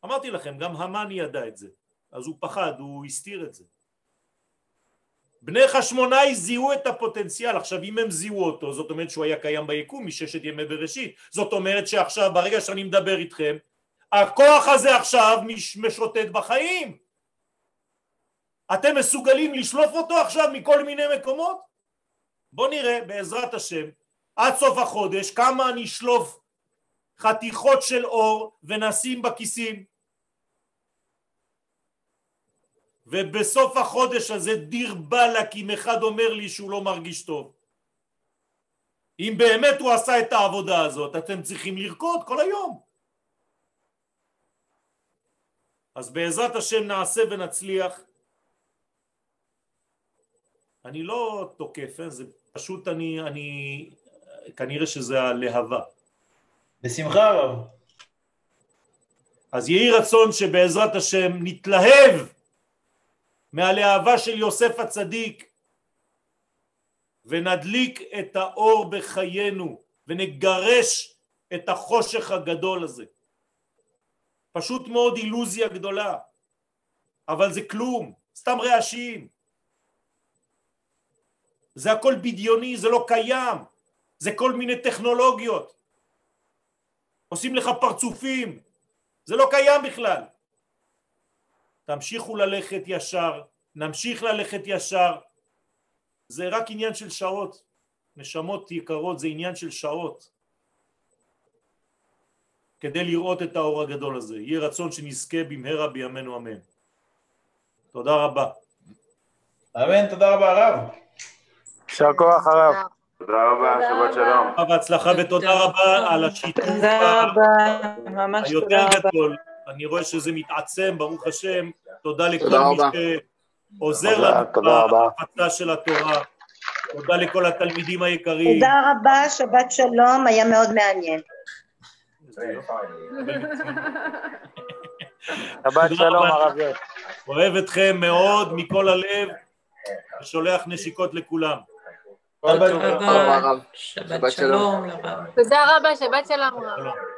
S1: אמרתי לכם, גם המן ידע את זה, אז הוא פחד, הוא הסתיר את זה. בני חשמונאי זיהו את הפוטנציאל, עכשיו אם הם זיהו אותו, זאת אומרת שהוא היה קיים ביקום מששת ימי בראשית, זאת אומרת שעכשיו ברגע שאני מדבר איתכם, הכוח הזה עכשיו משוטט בחיים. אתם מסוגלים לשלוף אותו עכשיו מכל מיני מקומות? בואו נראה בעזרת השם עד סוף החודש כמה אני אשלוף חתיכות של אור ונשים בכיסים. ובסוף החודש הזה דיר באלק אם אחד אומר לי שהוא לא מרגיש טוב. אם באמת הוא עשה את העבודה הזאת אתם צריכים לרקוד כל היום. אז בעזרת השם נעשה ונצליח. אני לא תוקף, אה? זה פשוט אני, אני כנראה שזה הלהבה
S3: בשמחה רב.
S1: אז יהי רצון שבעזרת השם נתלהב מהלהבה של יוסף הצדיק ונדליק את האור בחיינו ונגרש את החושך הגדול הזה. פשוט מאוד אילוזיה גדולה, אבל זה כלום, סתם רעשים. זה הכל בדיוני, זה לא קיים, זה כל מיני טכנולוגיות. עושים לך פרצופים, זה לא קיים בכלל. תמשיכו ללכת ישר, נמשיך ללכת ישר, זה רק עניין של שעות. נשמות יקרות זה עניין של שעות. כדי לראות את האור הגדול הזה. יהיה רצון שנזכה במהרה בימינו אמן. תודה רבה.
S3: אמן, תודה רבה הרב.
S4: יישר כוח הרב.
S5: תודה רבה, שבת שלום.
S1: בהצלחה ותודה רבה על השיתוף
S2: תודה רבה, ממש
S1: היותר
S2: תודה רבה.
S1: גדול. אני רואה שזה מתעצם, ברוך השם. תודה לכל מי. שעוזר לנו. בהפצה של התורה. תודה לכל התלמידים היקרים.
S6: תודה רבה, שבת שלום, היה מאוד מעניין.
S4: שבת
S1: תודה
S4: שלום. הרב יוסף.
S1: אוהב אתכם מאוד מכל הלב ושולח נשיקות לכולם.
S3: שבת
S4: טוב.
S7: שבת שלום. לרב.
S8: תודה רבה, שבת שלום.
S1: שלום.